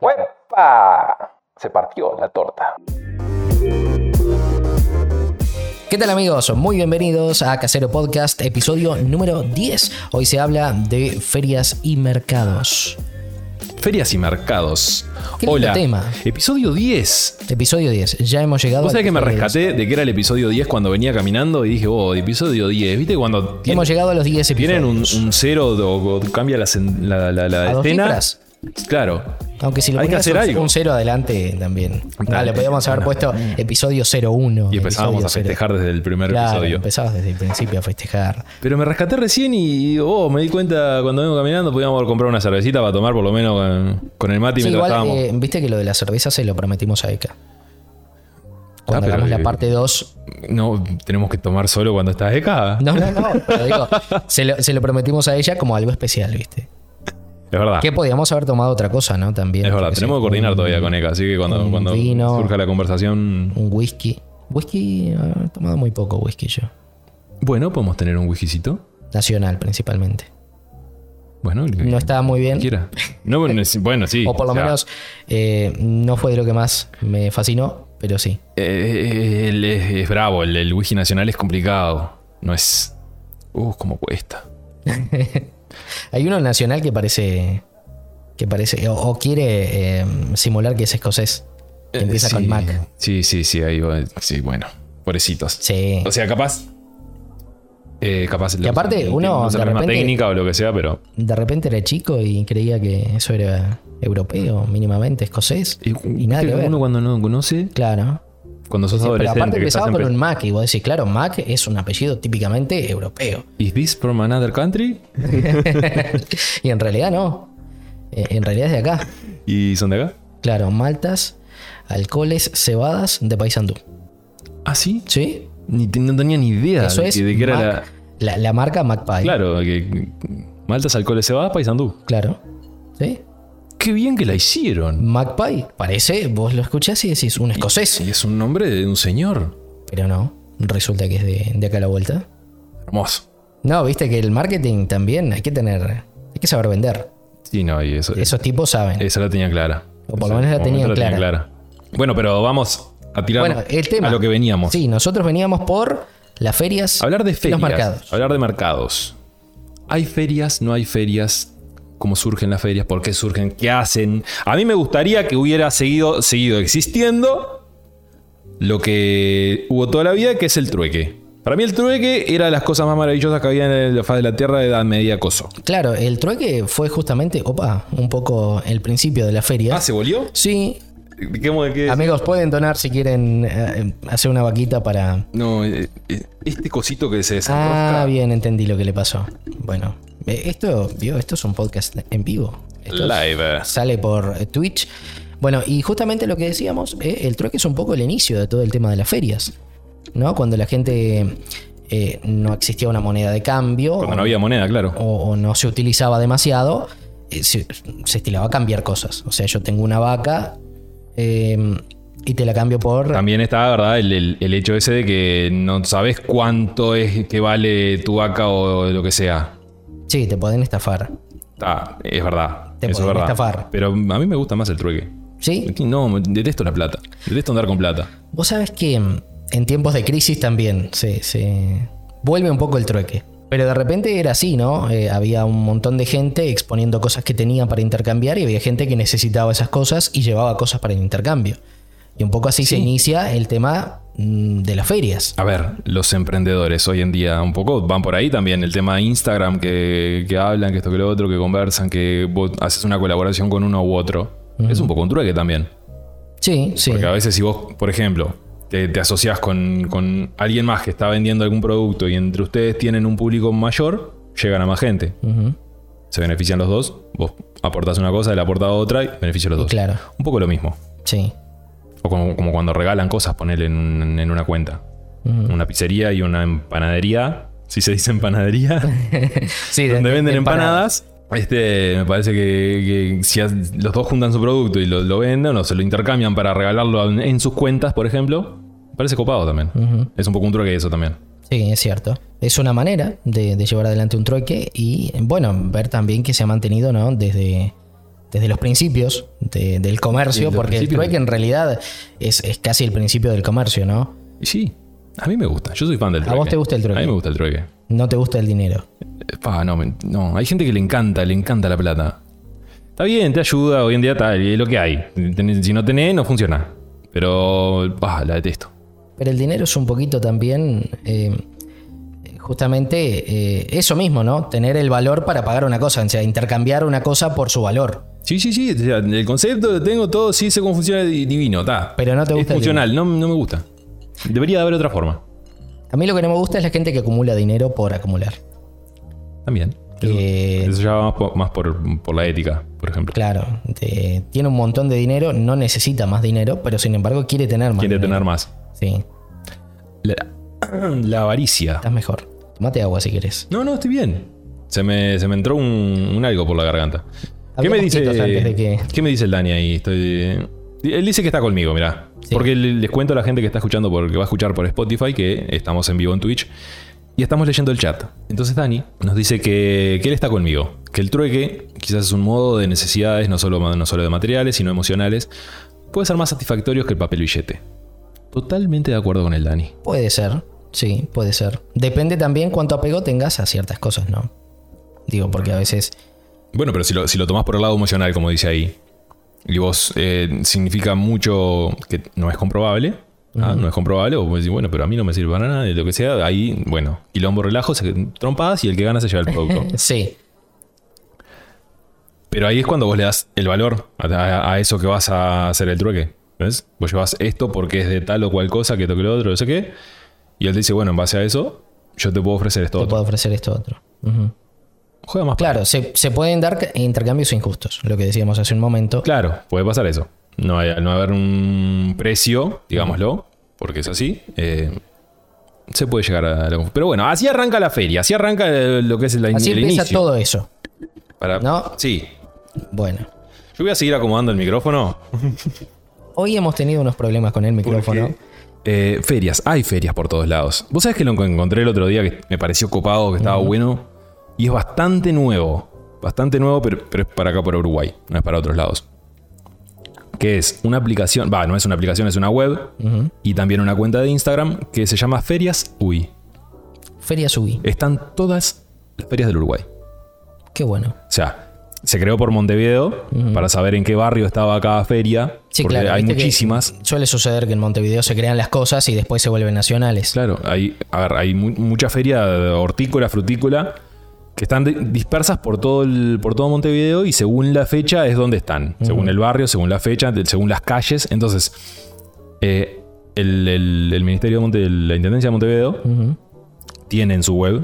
¡Huepa! Se partió la torta. ¿Qué tal amigos? Muy bienvenidos a Casero Podcast, episodio número 10. Hoy se habla de ferias y mercados. Ferias y mercados. Qué Hola. tema. Episodio 10. Episodio 10. Ya hemos llegado ¿Vos sabés que me rescaté de que era el episodio 10 cuando venía caminando y dije, oh, episodio 10? ¿Viste cuando 10. tienen, Hemos llegado a los 10 episodios. tienen un, un cero o, cambia la, la, la, la ¿A dos escena? cifras? Claro. Aunque si lo Hay que hacer un- algo. un cero adelante también. Dale. Dale, podríamos haber puesto episodio 01. Y empezábamos a festejar desde el primer Claro, episodio. empezabas desde el principio a festejar. Pero me rescaté recién y oh, me di cuenta cuando vengo caminando podíamos haber comprado una cervecita para tomar por lo menos con, con el mate Sí, mientras igual, estábamos. eh, viste que lo de la cerveza se lo prometimos a Eka. Cuando pero, hagamos la eh, parte 2. No, tenemos que tomar solo cuando estás acá. No, no, no. pero digo, se, lo, se lo prometimos a ella como algo especial, ¿viste? Es verdad. Que podíamos haber tomado otra cosa, ¿no? También. Es verdad, tenemos que coordinar un- todavía con Eka, así que cuando, cuando vino. surja la conversación, Un whisky. Whisky, eh, he tomado muy poco whisky yo. bueno, podemos tener un whiskycito. Nacional, principalmente. Bueno, No estaba muy bien. quiera. No, bueno, bueno, sí. O por lo sea, menos eh, no fue de lo que más me fascinó, pero sí. eh, él es, es bravo, el, el whisky nacional es complicado. No es. Uh, cómo cuesta. Hay uno nacional que parece. que parece. o, o quiere eh, simular que es escocés. Que empieza Eh, sí, con Mac. Sí, sí, sí, ahí va. Sí, bueno, pobrecitos. Sí. O sea, capaz. Eh, capaz. Que aparte, no uno, usa de la misma repente- técnica o lo que sea, pero. De repente era chico y creía que eso era europeo, mínimamente escocés. Y, nada que ver. Uno cuando no conoce, Claro. Cuando sos Sí, pero adolescente. aparte que estás empezaba con un Mac y vos decís, claro, Mac es un apellido típicamente europeo. ¿Is this from another country? y en realidad no. Eh, En realidad es de acá. ¿Y son de acá? Claro, maltas, alcoholes, cebadas de Paysandú. ¿Ah, sí? ¿Sí? Ni, no tenía ni idea Eso de, es de que era la. Mac- la... la marca MacPie. Claro, que Maltas, alcoholes, cebada, paisandú. Claro. ¿Sí? Qué bien que la hicieron. MacPie. Parece, vos lo escuchás y decís un escocés. Y es un nombre de un señor. Pero no. Resulta que es de, de acá a la vuelta. Hermoso. No, viste que el marketing también hay que tener. Hay que saber vender. Sí, no, y eso. Esos tipos saben. Esa la tenía clara. O por lo menos la por el momento tenían clara. Bueno, pero vamos a tirar Bueno, el tema. a lo que veníamos. Sí, nosotros veníamos por las ferias. Hablar de ferias. Los mercados. Hablar de mercados. ¿Hay ferias? ¿No hay ferias? ¿Cómo surgen las ferias? ¿Por qué surgen? ¿Qué hacen? A mí me gustaría que hubiera seguido, seguido existiendo lo que hubo toda la vida, que es el trueque. Para mí el trueque era de las cosas más maravillosas que había en la faz de la Tierra de edad media coso. Claro, el trueque fue justamente, opa, un poco el principio de la feria. Ah, ¿se volvió? Sí, amigos, pueden donar si quieren eh, hacer una vaquita para. No, eh, eh, este cosito que se desenrosca. Ah, bien, entendí lo que le pasó. Bueno, esto, vio, esto es un podcast en vivo. Esto es- Live. sale por eh, Twitch. Bueno, y justamente lo que decíamos, eh, el trueque es un poco el inicio de todo el tema de las ferias. ¿No? Cuando la gente eh, no existía una moneda de cambio. Cuando o- no había moneda, claro. o, o no se utilizaba demasiado, eh, se, se estilaba a cambiar cosas. O sea, yo tengo una vaca eh, y te la cambio por... También está, ¿verdad? El, el- el hecho ese de que no sabes cuánto es que vale tu vaca o lo que sea. Sí, te pueden estafar. Ah, es verdad. Te eso es pueden verdad. estafar. Pero a mí me gusta más el trueque. ¿Sí? No, detesto la plata. Detesto andar con plata. Vos sabés que mm, en tiempos de crisis también se, se vuelve un poco el trueque. Pero de repente era así, ¿no? Eh, había un montón de gente exponiendo cosas que tenía para intercambiar y había gente que necesitaba esas cosas y llevaba cosas para el intercambio. Y un poco así se inicia el tema mm, de las ferias. A ver, los emprendedores hoy en día un poco van por ahí también. El tema de Instagram, que, que hablan, que esto que lo otro, que conversan, que vos haces una colaboración con uno u otro. Es un poco un trueque también. Sí, sí. Porque a veces si vos, por ejemplo, te, te asociás con, con alguien más que está vendiendo algún producto y entre ustedes tienen un público mayor, llegan a más gente. Se benefician los dos, vos aportás una cosa, él aporta otra y beneficia a los dos. Claro, Un poco lo mismo. sí. O como, como cuando regalan cosas, ponerle en, un- en una cuenta. Una pizzería y una empanadería. Si se dice empanadería. Sí, de- donde de- venden de empanadas. Este, me parece que, que si los dos juntan su producto y lo, lo venden o se lo intercambian para regalarlo en, en sus cuentas, por ejemplo, parece copado también. Es un poco un truque eso también. Sí, es cierto. Es una manera de, de llevar adelante un trueque y, bueno, ver también que se ha mantenido, ¿no? Desde, desde los principios de- del comercio, porque el trueque en realidad es, es casi el principio del comercio, ¿no? Sí, a mí me gusta. Yo soy fan del ¿A trueque. vos te gusta el trueque? A mí me gusta el trueque. No te gusta el dinero. Eh, Pa, no, no, hay gente que le encanta, le encanta la plata. Está bien, te ayuda, hoy en día está, es lo que hay. Si no tenés, no funciona. Pero, pa, la detesto. Pero el dinero es un poquito también, eh, justamente eh, eso mismo, ¿no? Tener el valor para pagar una cosa, o sea, intercambiar una cosa por su valor. Sí, sí, sí, el concepto lo tengo todo, sí sé cómo funciona di- divino, está. Pero no te gusta Es funcional, no, no me gusta. Debería de haber otra forma. A mí lo que no me gusta es la gente que acumula dinero por acumular. También. Que, Eso ya va más por, más por, por la ética, por ejemplo. claro, te- tiene un montón de dinero, no necesita más dinero, pero sin embargo quiere tener más Quiere dinero. tener más. Sí, La, la avaricia. estás mejor. Tomate agua si querés. No, no, estoy bien. Se me, se me entró un, un algo por la garganta. ¿Qué me, dice, que- ¿Qué me dice el Dani ahí? Estoy, él dice que está conmigo, mirá. Sí. Porque le- les cuento a la gente que está escuchando, porque va a escuchar por Spotify, que estamos en vivo en Twitch. Y estamos leyendo el chat. Entonces Dani nos dice que, que él está conmigo. Que el trueque quizás es un modo de necesidades, no solo, no solo de materiales, sino emocionales. Puede ser más satisfactorios que el papel billete. Totalmente de acuerdo con el Dani. Puede ser, sí, puede ser. Depende también cuánto apego tengas a ciertas cosas, ¿no? Digo, porque a veces Bueno, pero si lo, si lo tomás por el lado emocional, como dice ahí, y vos eh, significa mucho que no es comprobable, ¿ah? no es comprobable, o vos decís, bueno, pero a mí no me sirve para nada, de lo que sea, ahí, bueno, quilombo, relajo, se trompadas y el que gana se lleva el producto. sí, pero ahí es cuando vos le das el valor a, a- a eso que vas a hacer el trueque. ¿Ves? Vos llevas esto porque es de tal o cual cosa, que toque lo otro, no sé qué, y él dice, bueno, en base a eso, yo te puedo ofrecer esto te otro. puedo ofrecer esto otro. Juega más Claro, se, se pueden dar intercambios injustos, lo que decíamos hace un momento. Claro, puede pasar eso. No, hay, no haber un precio, digámoslo, porque es así. eh, se puede llegar a la Pero bueno, así arranca la feria, así arranca lo que es la, Así el empieza inicio. todo eso. Para- ¿no? Sí. Bueno, Yo voy a seguir acomodando el micrófono. hoy hemos tenido unos problemas con el micrófono. Eh, ferias, hay ferias por todos lados. Vos sabés que lo encontré el otro día que me pareció copado, que estaba bueno. Y es bastante nuevo. Bastante nuevo, pero, pero es para acá, por Uruguay. No es para otros lados. Que es una aplicación, va, no es una aplicación, es una web. Y también una cuenta de Instagram que se llama Ferias UI. Feria Subí. Están todas las ferias del Uruguay. Qué bueno. O sea, se creó por Montevideo para saber en qué barrio estaba cada feria. Sí, porque claro. hay muchísimas. Suele suceder que en Montevideo se crean las cosas y después se vuelven nacionales. Claro, hay, a ver, hay mu- mucha feria hortícola, frutícola, que están di- dispersas por todo, el, por todo Montevideo y según la fecha es donde están. Según el barrio, según la fecha, según las calles. Entonces, eh, el, el- el Ministerio de Monte, la Intendencia de Montevideo Ujú. tiene en su web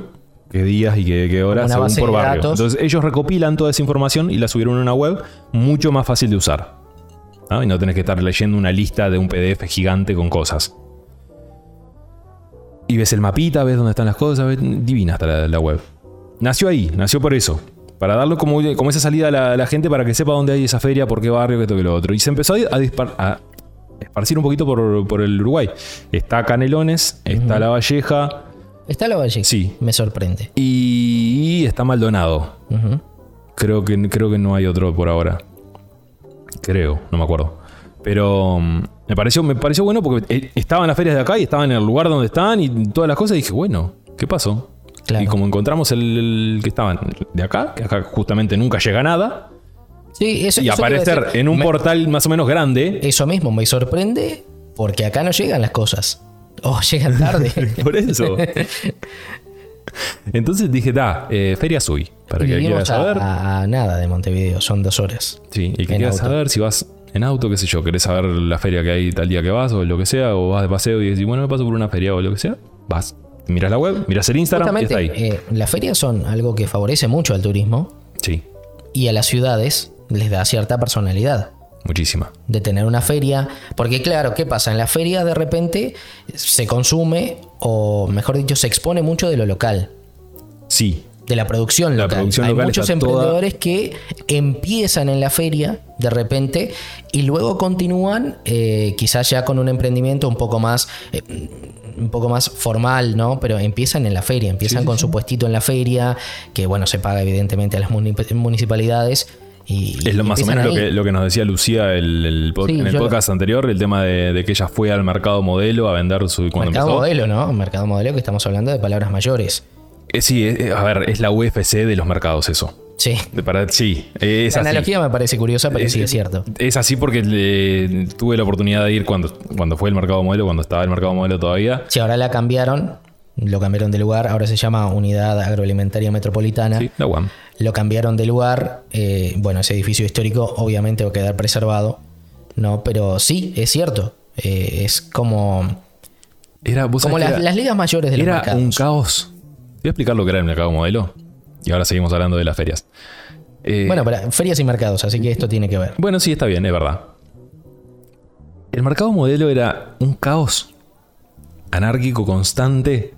qué días y qué, qué horas según por barrio. datos. Entonces, ellos recopilan toda esa información y la subieron a una web mucho más fácil de usar. Y no tenés que estar leyendo una lista de un PDF gigante con cosas. Y ves el mapita, ves dónde están las cosas, ves- divina está la, la web. Nació ahí, nació por eso. Para darle como, como esa salida a la, a la gente para que sepa dónde hay esa feria, por qué barrio, que esto, que lo otro. Y se empezó a, a dispar- a esparcir un poquito por, por el Uruguay. Está Canelones, está La Valleja ¿Está la Valle? Sí. Me sorprende. y está Maldonado. Creo que, creo que no hay otro por ahora. Creo, no me acuerdo. Pero mm, me pareció, me pareció bueno porque eh, estaban las ferias de acá y estaban en el lugar donde están y todas las cosas. Y dije, bueno, ¿qué pasó? Claro. Y como encontramos el, el que estaban de acá, que acá justamente nunca llega nada, Sí, eso, y eso aparecer en un Me- portal más o menos grande. Eso mismo me sorprende porque acá no llegan las cosas. O llegan tarde. Por eso. Entonces dije, da, eh, Feria Sui. Para Y que quiera saber. a- a nada de Montevideo, son dos horas. Sí, y que quieras saber si vas en auto, qué sé yo, querés saber la feria que hay tal día que vas o lo que sea, o vas de paseo y decís, bueno, me paso por una feria o lo que sea, vas. Miras la web, miras el Instagram y está Justamente, ahí. eh, las ferias son algo que favorece mucho al turismo Sí, y a las ciudades les da cierta personalidad. Muchísima. de tener una feria. Porque claro, ¿qué pasa? En la feria de repente se consume, o mejor dicho, se expone mucho de lo local, Sí, de la producción La local. producción Hay local muchos toda- emprendedores que empiezan en la feria de repente y luego continúan eh, quizás ya con un emprendimiento un poco más... eh, un poco más formal, ¿no? Pero empiezan en la feria, empiezan con su puestito en la feria, que bueno, se paga evidentemente a las muni- municipalidades Y, Es lo más o menos lo que, lo que nos decía Lucía el- el pod- Sí, en el lo- podcast anterior, el tema de, de que ella fue al mercado modelo a vender su cuando Mercado empezó. modelo, ¿no? Mercado modelo que estamos hablando de palabras mayores. Eh, sí, eh, a ver, es la UFC de los mercados eso. Sí. Para, sí, eh, es La así. analogía me parece curiosa, pero sí es cierto. Es así porque le- tuve la oportunidad de ir cuando, cuando fue el mercado modelo, cuando estaba el mercado modelo todavía. Si ahora la cambiaron, lo cambiaron de lugar, ahora se llama Unidad Agroalimentaria Metropolitana. Sí, la UAM. Lo cambiaron de lugar. eh, bueno, ese edificio histórico obviamente va a quedar preservado. No, pero sí, es cierto. eh, es como, Era, ¿vos como las, era- las ligas mayores de los Era mercados. un caos. Voy a explicar lo que era el mercado modelo. Y ahora seguimos hablando de las ferias. Eh, Bueno, para ferias y mercados, así que esto tiene que ver. bueno, sí, está bien, es verdad. El mercado modelo era un caos anárquico constante,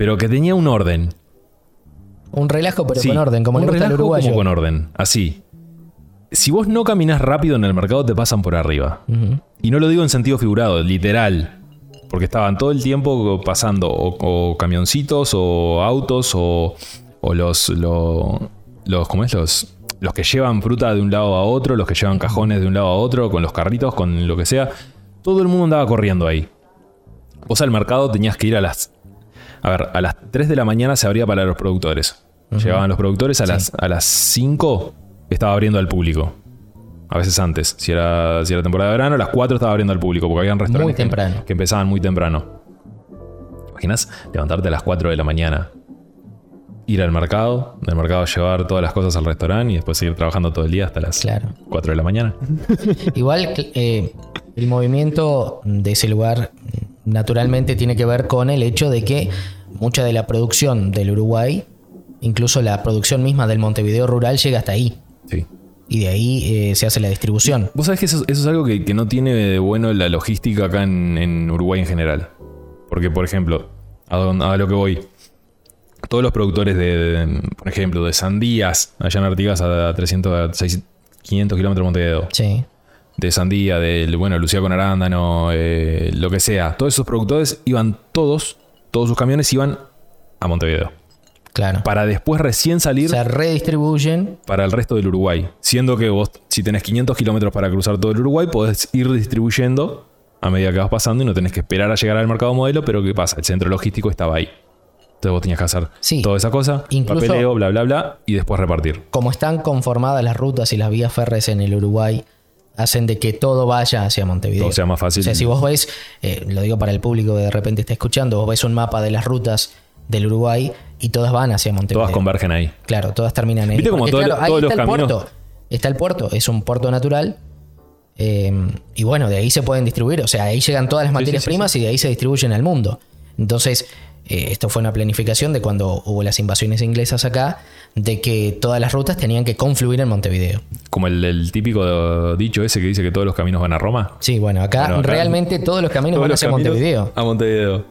pero que tenía un orden. Un relajo, pero Sí, con orden, como un le gusta al relajo uruguayo. como con orden, así. Si vos no caminás rápido en el mercado, te pasan por arriba. Y no lo digo en sentido figurado, literal. Porque estaban todo el tiempo pasando o, o camioncitos o autos o, o los, lo- los, ¿cómo es? Los, los que llevan fruta de un lado a otro, los que llevan cajones de un lado a otro, con los carritos, con lo que sea. Todo el mundo andaba corriendo ahí. Vos al mercado tenías que ir a las... A ver, a las 3 de la mañana se abría para los productores. Llegaban los productores a, las, a las 5 estaba abriendo al público. A veces antes. Si era, si era temporada de verano, a las 4 estaba abriendo al público porque habían restaurantes Muy que- temprano. Que, empezaban muy temprano. ¿Te imaginas levantarte a las 4 de la mañana? Ir al mercado, del mercado llevar todas las cosas al restaurante y después seguir trabajando todo el día hasta las Claro. 4 de la mañana. Igual eh, el movimiento de ese lugar naturalmente tiene que ver con el hecho de que mucha de la producción del Uruguay, incluso la producción misma del Montevideo rural, llega hasta ahí. Sí. Y de ahí eh, se hace la distribución. Vos sabés que eso, eso es algo que, que no tiene de bueno la logística acá en, en Uruguay en general. Porque, por ejemplo, a, don- a lo que voy, todos los productores de, de, por ejemplo, de sandías allá en Artigas a 300, a 600, 500 kilómetros de Montevideo, Sí. De sandía, de, bueno, Lucía con arándano, eh, lo que sea, todos esos productores iban todos, todos sus camiones iban a Montevideo. Claro. Para después recién salir Se redistribuyen. para el resto del Uruguay. Siendo que vos, si tenés 500 kilómetros para cruzar todo el Uruguay, podés ir distribuyendo a medida que vas pasando y no tenés que esperar a llegar al mercado modelo, pero ¿qué pasa? El centro logístico estaba ahí. Entonces vos tenías que hacer Sí. toda esa cosa, Incluso- papeleo, bla, bla, bla, y después repartir. Como están conformadas las rutas y las vías férreas en el Uruguay, hacen de que todo vaya hacia Montevideo. Todo sea más fácil. O sea, si vos ves, eh, lo digo para el público que de repente está escuchando, vos ves un mapa de las rutas del Uruguay y todas van hacia Montevideo. Todas convergen ahí. Claro, todas terminan ahí. ¿Viste como Porque, todo- claro, ahí todos está los el caminos- puerto. Está el puerto, es un puerto natural. eh, y bueno, de ahí se pueden distribuir. O sea, ahí llegan todas las materias sí, sí, primas y de ahí se distribuyen al mundo. Entonces, eh, esto fue una planificación de cuando hubo las invasiones inglesas acá, de que todas las rutas tenían que confluir en Montevideo. Como el, el típico dicho ese que dice que todos los caminos van a Roma. Sí, bueno, acá, Bueno, acá- realmente todos los caminos Todos van los hacia caminos Montevideo. A Montevideo.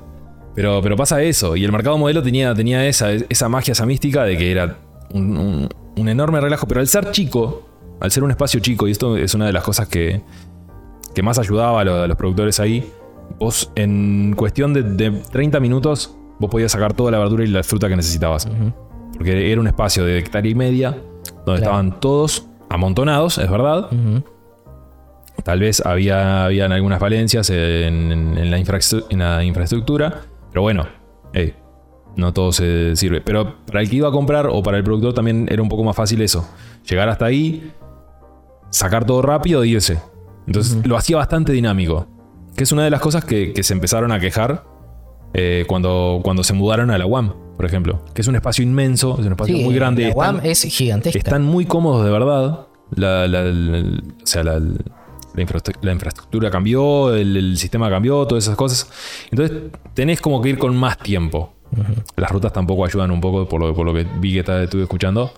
Pero, pero pasa eso. Y el mercado modelo tenía, tenía esa, esa magia, esa mística de que era un, un- un enorme relajo. Pero al ser chico, al ser un espacio chico, y esto es una de las cosas que, que más ayudaba a, lo- a los productores ahí, vos en cuestión de, de 30 minutos, vos podías sacar toda la verdura y la fruta que necesitabas. Porque era un espacio de hectárea y media, donde Claro. estaban todos amontonados, es verdad. Tal vez había habían algunas falencias en, en- en la, infraestru- en la infraestructura, pero bueno, eh, no todo se sirve. Pero para el que iba a comprar o para el productor también era un poco más fácil eso. Llegar hasta ahí, sacar todo rápido e irse. Entonces lo hacía bastante dinámico. Que es una de las cosas que, que se empezaron a quejar eh, cuando, cuando se mudaron a la UAM, por ejemplo. Que es un espacio inmenso, es un espacio Sí, muy grande. La Están- UAM es gigantesca. están muy cómodos de verdad. La, la- la- o sea, la, la infraestru- la infraestructura cambió, el, el sistema cambió, todas esas cosas. Entonces tenés como que ir con más tiempo. Las rutas tampoco ayudan un poco, por lo, por lo que vi que está- estuve escuchando.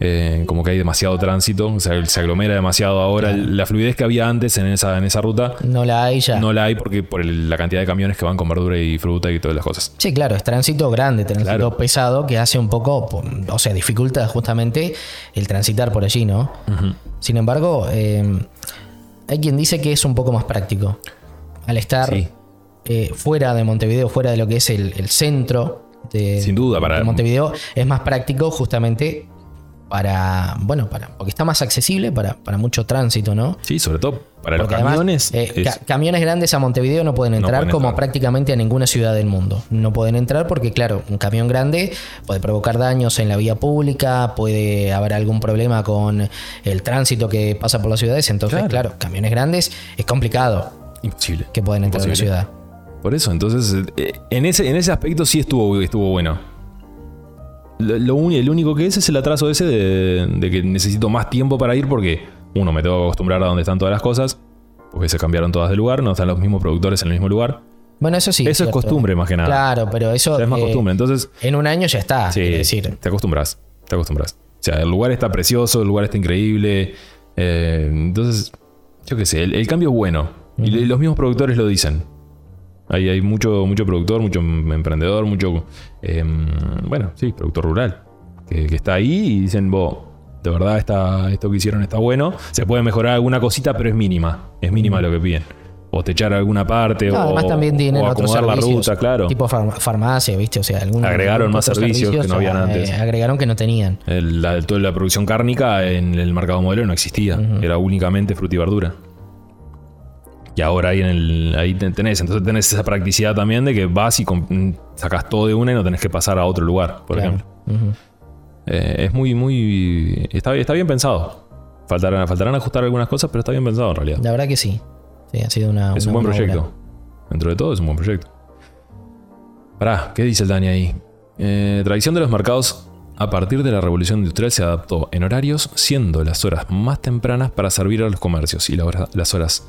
Eh, como que hay demasiado tránsito, o sea, se aglomera demasiado ahora. La fluidez que había antes en esa, en esa ruta No la hay ya. no la hay porque por el- la cantidad de camiones que van con verdura y fruta y todas las cosas. Sí, claro, es tránsito grande, tránsito Claro. pesado que hace un poco, po- o sea, dificulta justamente el transitar por allí, ¿no? Sin embargo, eh, hay quien dice que es un poco más práctico. Al estar Sí. eh, fuera de Montevideo, fuera de lo que es el, el centro de, Sin duda, para- de Montevideo, es más práctico justamente para, bueno, para, porque está más accesible para, para mucho tránsito, ¿no? Sí, sobre todo para los además, camiones. eh, es- ca- camiones grandes a Montevideo no pueden entrar pueden como entrar. prácticamente a ninguna ciudad del mundo. No pueden entrar porque, claro, un camión grande puede provocar daños en la vía pública, puede haber algún problema con el tránsito que pasa por las ciudades. Entonces, Claro. claro, camiones grandes es complicado imposible. que puedan entrar a la Imposible. ciudad. Por eso, entonces, eh, en ese, en ese aspecto sí estuvo, estuvo bueno. Lo, lo el único que es es el atraso ese de, de que necesito más tiempo para ir porque, uno, me tengo que acostumbrar a donde están todas las cosas, porque se cambiaron todas de lugar, no están los mismos productores en el mismo lugar. Bueno, eso sí. Eso es costumbre más que nada. Claro, pero eso. O sea, es más eh, costumbre. Entonces, En un año ya está. sí, decir. te acostumbras. Te acostumbras. O sea, el lugar está precioso, el lugar está increíble. eh, entonces, yo qué sé, el, el cambio es bueno. Y los mismos productores lo dicen. Hay, hay mucho, mucho productor, mucho emprendedor, mucho. eh, bueno, sí, productor rural. Que, que está ahí y dicen, vos, de verdad está, esto que hicieron está bueno. Se puede mejorar alguna cosita, pero es mínima. Es mínima lo que piden. O techar alguna parte, No, o, además también tienen o otros acomodar la servicios, ruta, claro. Tipo farma- farmacia, ¿viste? O sea, algún, Agregaron más otros servicios que no habían eh, antes. agregaron que no tenían. El- la, toda la producción cárnica en el mercado modelo no existía. Era únicamente fruta y verdura. Y ahora ahí, en el, ahí te- tenés. Entonces tenés esa practicidad también de que vas y com- sacas todo de una y no tenés que pasar a otro lugar, por Claro. ejemplo. Eh, es muy, muy. Está, bien- está bien pensado. Faltarán, faltarán ajustar algunas cosas, pero está bien pensado en realidad. La verdad que sí. Sí, ha sido una. es un buen proyecto. obra. Dentro de todo es un buen proyecto. Pará, ¿qué dice el Dani ahí? Eh, tradición de los mercados a partir de la revolución industrial se adaptó en horarios, siendo las horas más tempranas para servir a los comercios y las horas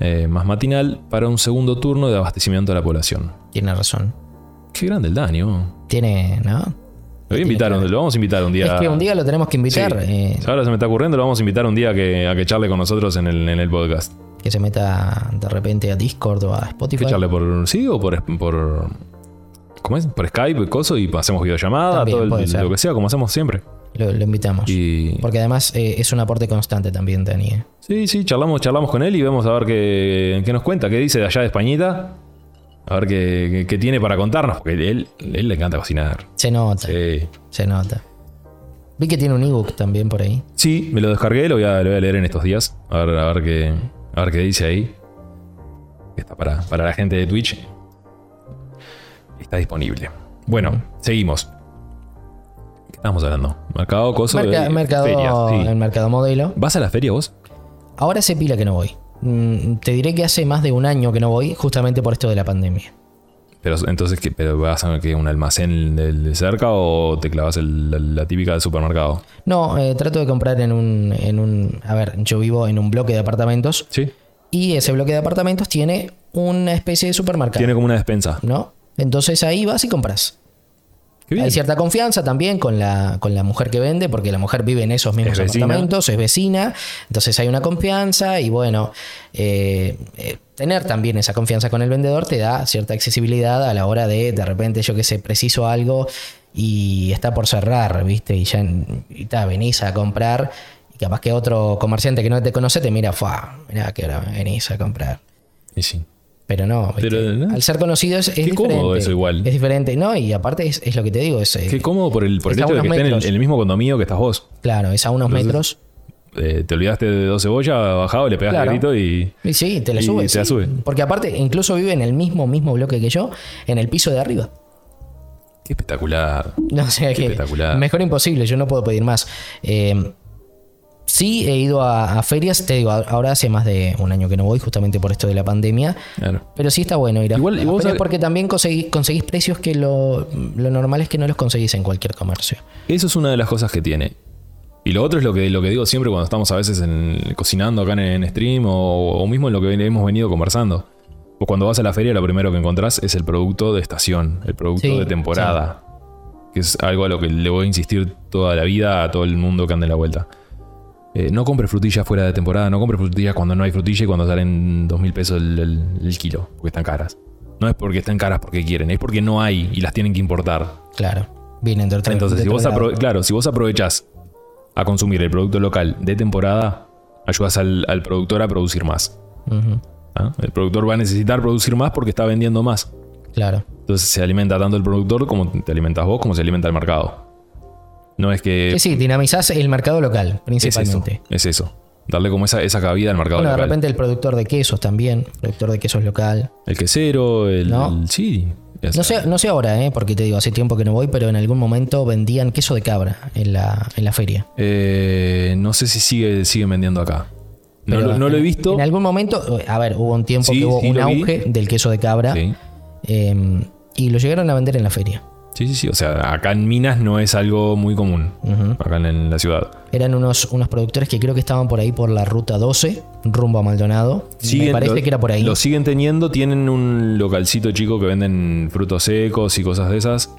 eh, más matinal para un segundo turno de abastecimiento a la población. Tiene razón. Qué grande el Dani, oh. Tiene, ¿no? Lo voy a invitar, que lo vamos a invitar un día. Es que un día lo tenemos que invitar. Sí. eh, Ahora se me está ocurriendo, lo vamos a invitar un día a que, a que charle con nosotros en el, en el podcast. que se meta de repente a Discord o a Spotify. Que charle por. ¿Sí? O por. por ¿Cómo es? Por Skype, coso, y hacemos videollamada, También, todo el- lo que sea, como hacemos siempre. Lo, lo invitamos. Y. Porque además eh, es un aporte constante también, Dani. eh. Sí, sí, charlamos, charlamos con él y vemos a ver qué, qué nos cuenta, qué dice de allá de Españita. A ver qué, qué- qué tiene para contarnos, porque él, él le encanta cocinar. Se nota, Sí. se nota. Vi que tiene un ebook también por ahí. Sí, me lo descargué, lo voy a, lo voy a leer en estos días. A ver, a ver qué. A ver qué dice ahí. Está para, para la gente de Twitch. Está disponible. Bueno, seguimos. ¿Qué estamos hablando? Mercado, coso Merca- de mercado, sí. El mercado modelo. ¿Vas a la feria vos? Ahora se pila que no voy. Mm, Te diré que hace más de un año que no voy, justamente por esto de la pandemia. Pero entonces, ¿qué, pero ¿vas a que un almacén de, de cerca o te clavas el- la, la típica del supermercado? No, eh, trato de comprar en un, en un. A ver, yo vivo en un bloque de apartamentos Sí. y ese bloque de apartamentos tiene una especie de supermercado. Tiene como una despensa. ¿No? Entonces ahí vas y compras. Hay cierta confianza también con la, con la mujer que vende, porque la mujer vive en esos mismos Es apartamentos, es vecina, entonces hay una confianza y bueno, eh, eh, tener también esa confianza con el vendedor te da cierta accesibilidad a la hora de, de repente, yo que sé, preciso algo y está por cerrar, ¿viste? Y ya y ta, venís a comprar y capaz que otro comerciante que no te conoce te mira, ¡fua! Mirá que hora venís a comprar. Y sí. Pero no, al ser conocido es, es Qué diferente. cómodo eso igual. Es diferente, ¿no? Y aparte es, es lo que te digo, es, eh, Qué cómodo por el, por el hecho de que unos esté en el, metros. en el mismo condominio que estás vos. claro, es a unos metros. Eh, te olvidaste de dos cebollas, bajado, le pegaste Claro. el grito y. Y sí, te la sube. sí. sube. Porque aparte, incluso vive en el mismo, mismo bloque que yo, en el piso de arriba. Qué espectacular. No sé, Qué que espectacular. mejor imposible, yo no puedo pedir más. Eh, sí, he ido a, a ferias, te digo, ahora hace más de un año que no voy, justamente por esto de la pandemia. Claro. Pero sí está bueno ir a, Igual, a ferias sabés- porque también conseguís, conseguís precios que lo, lo normal es que no los conseguís en cualquier comercio. Eso es una de las cosas que tiene. Y lo otro es lo que, lo que digo siempre cuando estamos a veces en- cocinando acá en, en stream o, o mismo en lo que hemos venido conversando. Pues cuando vas a la feria lo primero que encontrás es el producto de estación, el producto Sí, de temporada. Que es algo a lo que le voy a insistir toda la vida a todo el mundo que ande en la vuelta. Eh, no compres frutillas fuera de temporada, no compres frutillas cuando no hay frutilla y cuando salen dos mil pesos el, el- el kilo, porque están caras. No es porque están caras porque quieren, es porque no hay y las tienen que importar. Claro, vienen de otro Entonces, de si vos, lado. claro, si vos aprovechás a consumir el producto local de temporada, ayudas al, al productor a producir más. ¿ah? El productor va a necesitar producir más porque está vendiendo más. Claro. Entonces se alimenta tanto el productor como te alimentas vos, como se alimenta el mercado. No es que. Sí, sí, dinamizás el mercado local, es eso. principalmente. Es eso. Darle como esa, esa cabida al mercado Bueno, de local. repente el productor de quesos también, productor de quesos local. El quesero, el. ¿No? el- sí. No sé, no sé ahora, ¿eh? porque te digo, hace tiempo que no voy, pero en algún momento vendían queso de cabra en la, en la feria. Eh, no sé si sigue, siguen vendiendo acá. No, lo- no lo he visto. En algún momento, a ver, hubo un tiempo Sí, que hubo sí, un vi. auge del queso de cabra Sí. eh, y lo llegaron a vender en la feria. Sí, sí, sí. O sea, acá en Minas no es algo muy común. Acá en, la ciudad. Eran unos, unos productores que creo que estaban por ahí por la ruta 12, rumbo a Maldonado. Me parece lo- que era por ahí. Lo siguen teniendo. Tienen un localcito chico que venden frutos secos y cosas de esas.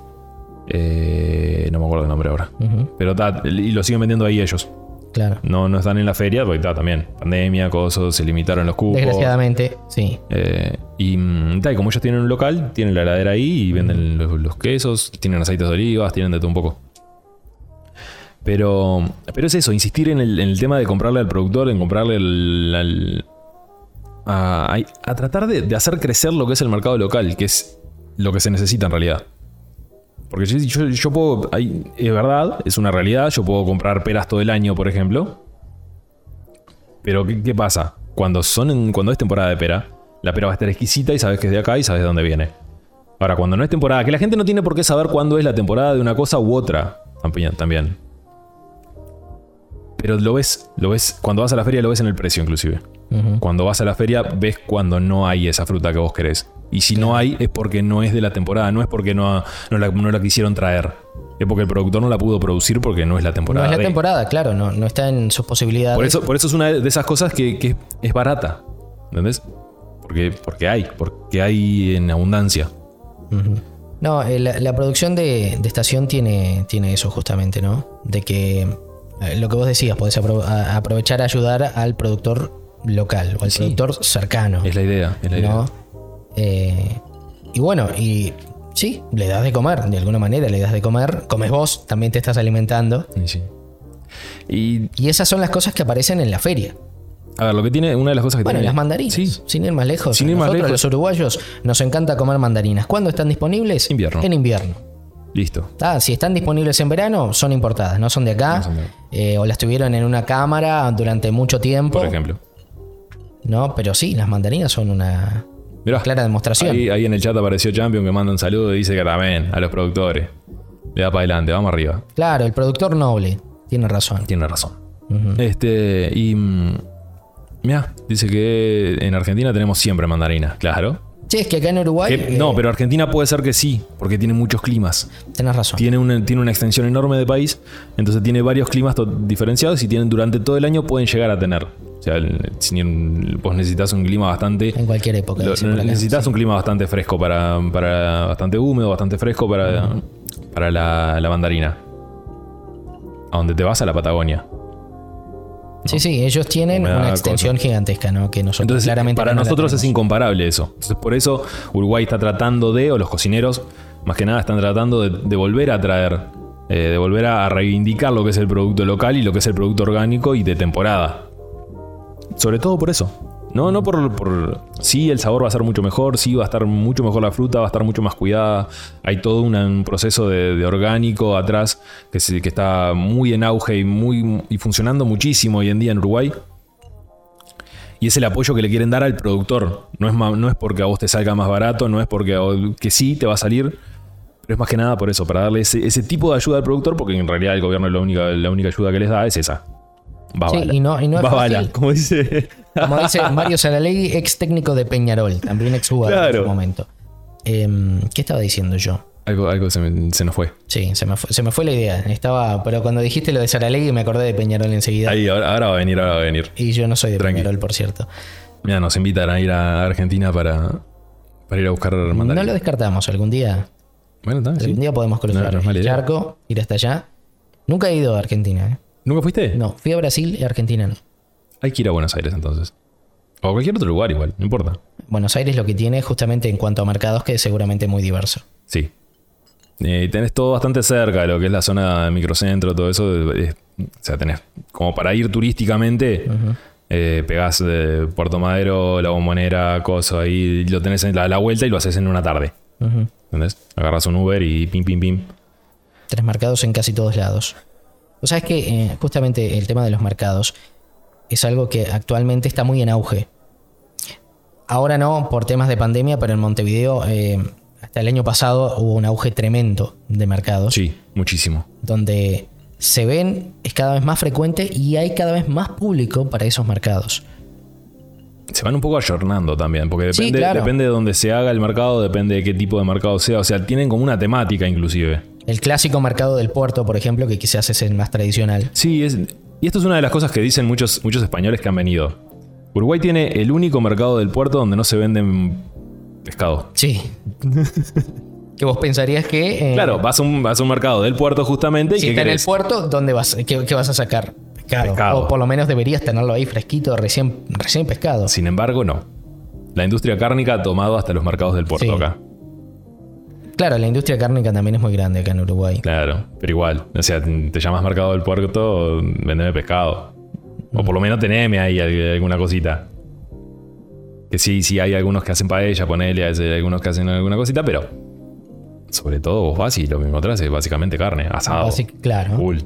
Eh, no me acuerdo el nombre ahora. Pero ta, y lo siguen vendiendo ahí ellos. Claro. No, no están en la feria porque está también. Pandemia, cosas, se limitaron los cupos. Desgraciadamente, sí. Eh, y, mm, ta, y como ellos tienen un local, tienen la heladera ahí y venden los, los quesos, tienen aceites de olivas, tienen de todo un poco. Pero, pero es eso, insistir en el, en el tema de comprarle al productor, en comprarle al- a, a- a tratar de, de hacer crecer lo que es el mercado local, que es lo que se necesita en realidad. Porque yo, yo- yo puedo, hay- es verdad, es una realidad, yo puedo comprar peras todo el año, por ejemplo. Pero ¿qué, qué pasa? Cuando, son en- cuando es temporada de pera, la pera va a estar exquisita y sabes que es de acá y sabes de dónde viene. Ahora, cuando no es temporada, que la gente no tiene por qué saber cuándo es la temporada de una cosa u otra, también. también. Pero lo ves, lo ves, cuando vas a la feria lo ves en el precio inclusive. Cuando vas a la feria ves cuando no hay esa fruta que vos querés. Y si no hay es porque no es de la temporada, no es porque no, no, la, no la quisieron traer. Es porque el productor no la pudo producir porque no es la No temporada. es la temporada, claro, no, no está en sus posibilidades. Por eso, por eso es una de esas cosas que, que es barata. ¿Entendés? Porque, porque hay, porque hay en abundancia. No, eh, la, la producción de, de estación tiene, tiene eso justamente, ¿no? De que eh, lo que vos decías, podés apro- aprovechar a ayudar al productor local o al productor cercano. Es la idea, es la idea. Eh, y bueno, y sí, le das de comer, de alguna manera le das de comer, comes vos, también te estás alimentando. Y sí. Y Y esas son las cosas que aparecen en la feria. a ver, lo que tiene, una de las cosas que Bueno, tiene. las mandarinas. Sí. Sin ir más lejos. Sin ir más Nosotros, lejos. los uruguayos, nos encanta comer mandarinas. ¿Cuándo están disponibles? Invierno. En invierno. Listo. Ah, si están disponibles en verano, son importadas, no son de acá. No son de acá. eh, o las tuvieron en una cámara durante mucho tiempo. Por ejemplo. No, pero sí, las mandarinas son una Mirá, clara demostración. ahí, ahí en el chat apareció Champion que manda un saludo y dice que también a los productores. Le da para adelante, vamos arriba. Claro, el productor noble. Tiene razón. Tiene razón. Este, y. Mira, dice que en Argentina tenemos siempre mandarinas, claro. Che, es que acá en Uruguay. Que- eh, no, pero Argentina puede ser que sí, porque tiene muchos climas. Tenés razón. Tiene una, tiene una extensión enorme de país, entonces tiene varios climas diferenciados y tienen durante todo el año pueden llegar a tener. O sea, el- vos necesitas un clima bastante. En cualquier época. necesitas un clima bastante fresco para, para. bastante húmedo, bastante fresco para, para la, la mandarina. A donde te vas a la Patagonia. Sí, sí, ellos tienen una extensión gigantesca, ¿no? Que nosotros Entonces, claramente para no nosotros es incomparable eso. Entonces, por eso Uruguay está tratando de, o los cocineros, más que nada, están tratando de, de volver a traer, eh, de volver a reivindicar lo que es el producto local y lo que es el producto orgánico y de temporada. Sobre todo por eso. No, no por, por. Sí, el sabor va a ser mucho mejor, sí, va a estar mucho mejor la fruta, va a estar mucho más cuidada. Hay todo un proceso de, orgánico atrás que, se- que está muy en auge y, muy, y funcionando muchísimo hoy en día en Uruguay. Y es el apoyo que le quieren dar al productor. No es, no es porque a vos te salga más barato, no es porque que sí te va a salir. Pero es más que nada por eso, para darle ese, ese tipo de ayuda al productor, porque en realidad el gobierno la única, la única ayuda que les da es esa. Va Sí, y no- y no es fácil. como dice. Como dice Mario Saralegui, ex técnico de Peñarol, también ex jugador en su momento. Em, ¿Qué estaba diciendo yo? Algo, algo se, me- se nos fue. Sí, se me, fue, se me fue la idea. Estaba, pero cuando dijiste lo de Saralegui me acordé de Peñarol enseguida. Ahí, ahora, ahora va a venir, ahora va a venir. Y yo no soy de Tranqui. Peñarol, por cierto. Mira, nos invitan a ir a Argentina para, para ir a buscar No mandarina. lo descartamos. Algún día, Bueno, sí. algún día podemos cruzar No, no el charco, ir hasta allá. Nunca he ido a Argentina. ¿eh? ¿Nunca fuiste? No, fui a Brasil y a Argentina no. Hay que ir a Buenos Aires entonces. O a cualquier otro lugar igual, no importa. Buenos Aires lo que tiene justamente en cuanto a mercados que es seguramente muy diverso. Sí. Eh, tenés todo bastante cerca de lo que es la zona de microcentro, todo eso. es- o sea, tenés como para ir turísticamente, eh, pegás Puerto Madero, la bombonera, coso, ahí lo tenés en la, la vuelta y lo haces en una tarde. Ujú. ¿Entendés? Agarras un Uber y pim, pim, pim. Tres mercados en casi todos lados. O sea, es que eh, justamente el tema de los mercados es algo que actualmente está muy en auge. Ahora no, por temas de pandemia, pero en Montevideo eh, hasta el año pasado hubo un auge tremendo de mercados. Sí, muchísimo. Donde se ven, es cada vez más frecuente y hay cada vez más público para esos mercados. Se van un poco ayornando también, porque Sí, depende, claro. depende de dónde se haga el mercado, depende de qué tipo de mercado sea. O sea, tienen como una temática inclusive. El clásico mercado del puerto, por ejemplo, que quizás es el más tradicional. Sí, es, y esto es una de las cosas que dicen muchos, muchos españoles que han venido. Uruguay tiene el único mercado del puerto donde no se venden pescado. Sí. que vos pensarías que... eh, Claro, vas a, un, vas a un mercado del puerto justamente Si ¿qué está en el puerto, ¿dónde vas? ¿Qué, qué vas a sacar? Pescado. Pescado. O por lo menos deberías tenerlo ahí fresquito, recién, recién pescado. Sin embargo, no. La industria cárnica ha tomado hasta los mercados del puerto Sí. acá. Claro, la industria cárnica también es muy grande acá en Uruguay. Claro, pero igual. O sea, te llamas mercado del puerto, vendeme pescado. O por lo menos teneme ahí al- alguna cosita. Que sí, sí hay algunos que hacen paella, ponele, hay algunos que hacen alguna cosita, pero sobre todo vos vas y lo que encontrás es básicamente carne, asado. Claro. Full.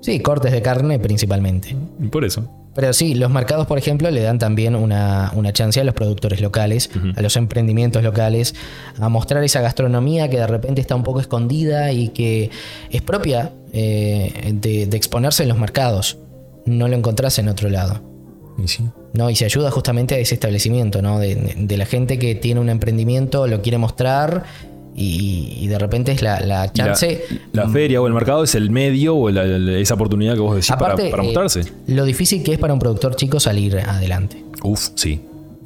Sí, cortes de carne principalmente. Por eso. Pero sí, los mercados, por ejemplo, le dan también una, una chance a los productores locales, a los emprendimientos locales, a mostrar esa gastronomía que de repente está un poco escondida y que es propia eh, de, de exponerse en los mercados. No lo encontrás en otro lado. Y sí. ¿no? Y se ayuda justamente a ese establecimiento, ¿no? De, de- de la gente que tiene un emprendimiento, lo quiere mostrar y, y de repente es la, la chance. La, feria o el mercado es el medio o la- esa oportunidad que vos decís para- Aparte, para, eh, mostrarse. lo difícil que es para un productor chico salir adelante. Uf, sí.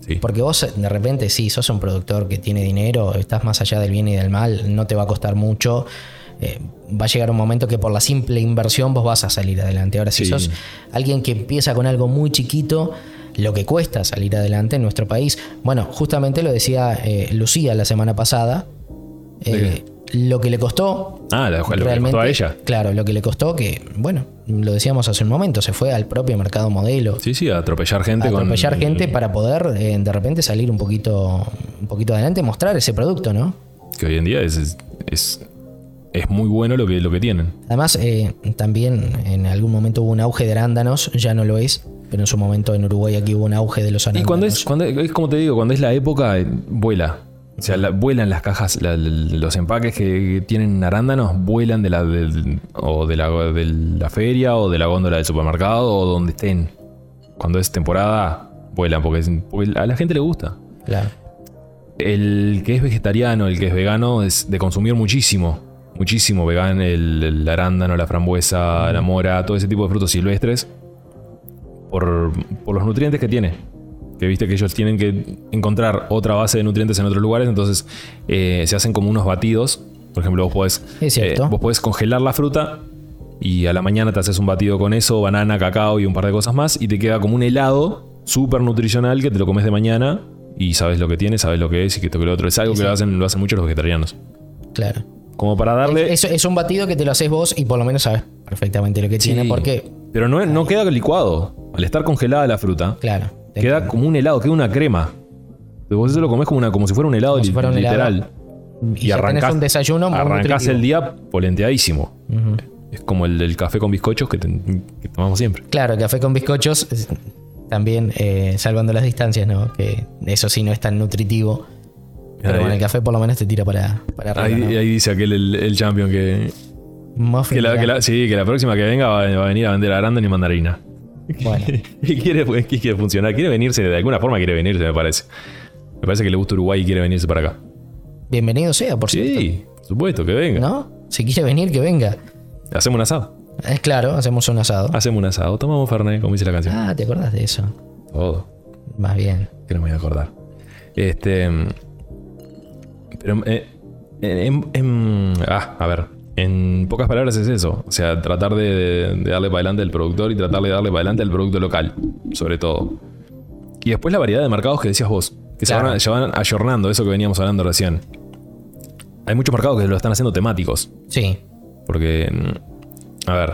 sí. Porque vos de repente, sí, sos un productor que tiene dinero, estás más allá del bien y del mal, no te va a costar mucho. eh, va a llegar un momento que por la simple inversión vos vas a salir adelante. Ahora, si Sí. sos alguien que empieza con algo muy chiquito, lo que cuesta salir adelante en nuestro país. Bueno, justamente lo decía eh, Lucía la semana pasada. Eh, lo que le costó. Ah, lo- lo que le costó a ella. Claro, lo que le costó que, bueno, lo decíamos hace un momento, se fue al propio mercado modelo Sí, sí, a atropellar gente atropellar gente para poder eh, de repente salir un poquito, un poquito adelante, mostrar ese producto, ¿no? Que hoy en día es, es, es, es muy bueno lo que, lo que tienen. Además, eh, también en algún momento hubo un auge de arándanos, ya no lo es, pero en su momento en Uruguay aquí hubo un auge de los Y arándanos. cuando es, cuando es como te digo, cuando es la época, vuela. O sea, la- vuelan las cajas, la- los empaques que, tienen arándanos vuelan de la, del- o de la, de la feria o de la góndola del supermercado o donde estén. Cuando es temporada, vuelan porque, es- porque a la gente le gusta. Claro. El que es vegetariano, el que es vegano, es de consumir muchísimo. Muchísimo vegan, el, el arándano, la frambuesa, la mora, todo ese tipo de frutos silvestres. Por, por los nutrientes que tiene. Que viste que ellos tienen que encontrar otra base de nutrientes en otros lugares. Entonces eh, se hacen como unos batidos. Por ejemplo, vos podés, eh, vos podés congelar la fruta y a la mañana te haces un batido con eso, banana, cacao y un par de cosas más. Y te queda como un helado súper nutricional que te lo comes de mañana y sabes lo que tiene, sabes lo que es y que esto que lo otro. Es algo que lo hacen, lo hacen muchos los vegetarianos. Claro. Como para darle. Es, es un batido que te lo haces vos y por lo menos sabes perfectamente lo que tiene, porque, Pero no, no queda licuado. Al estar congelada la fruta, claro. Queda como un helado, queda una crema. Vos eso lo comés como, una, como si fuera un helado Como si li- fuera un literal. helado. y, ya tenés un desayuno muy arrancás el día polenteadísimo. Es como el del café con bizcochos que, te- que tomamos siempre. Claro, café con bizcochos, también eh, salvando las distancias, ¿no? Que eso sí no es tan nutritivo. Pero bueno, el café por lo menos te tira para, para arriba. Ahí, ¿no? ahí dice aquel el, el champion que, Muffin, que, la, mirá. que la- sí, que la próxima que venga va, va a venir a vender arándano y mandarina. Bueno, Y quiere, pues, quiere funcionar, quiere venirse, de alguna forma quiere venirse, me parece. Me parece que le gusta Uruguay y quiere venirse para acá. bienvenido sea, por cierto. Sí, por supuesto, que venga. ¿No? Si quiere venir, que venga. Hacemos un asado. Es claro, hacemos un asado. Hacemos un asado. Tomamos Fernet, como dice la canción. Ah, ¿te acordás de eso? Todo. Más bien. Que no me voy a acordar. Este. Pero. eh, en- en- ah, a ver. En pocas palabras es eso. O sea, tratar de, darle para adelante al productor y tratar de darle para adelante al producto local. Sobre todo. Y después la variedad de mercados que decías vos. Que se Claro. van, se van ayornando, eso que veníamos hablando recién. Hay muchos mercados que lo están haciendo temáticos. Sí. Porque, mm, a ver,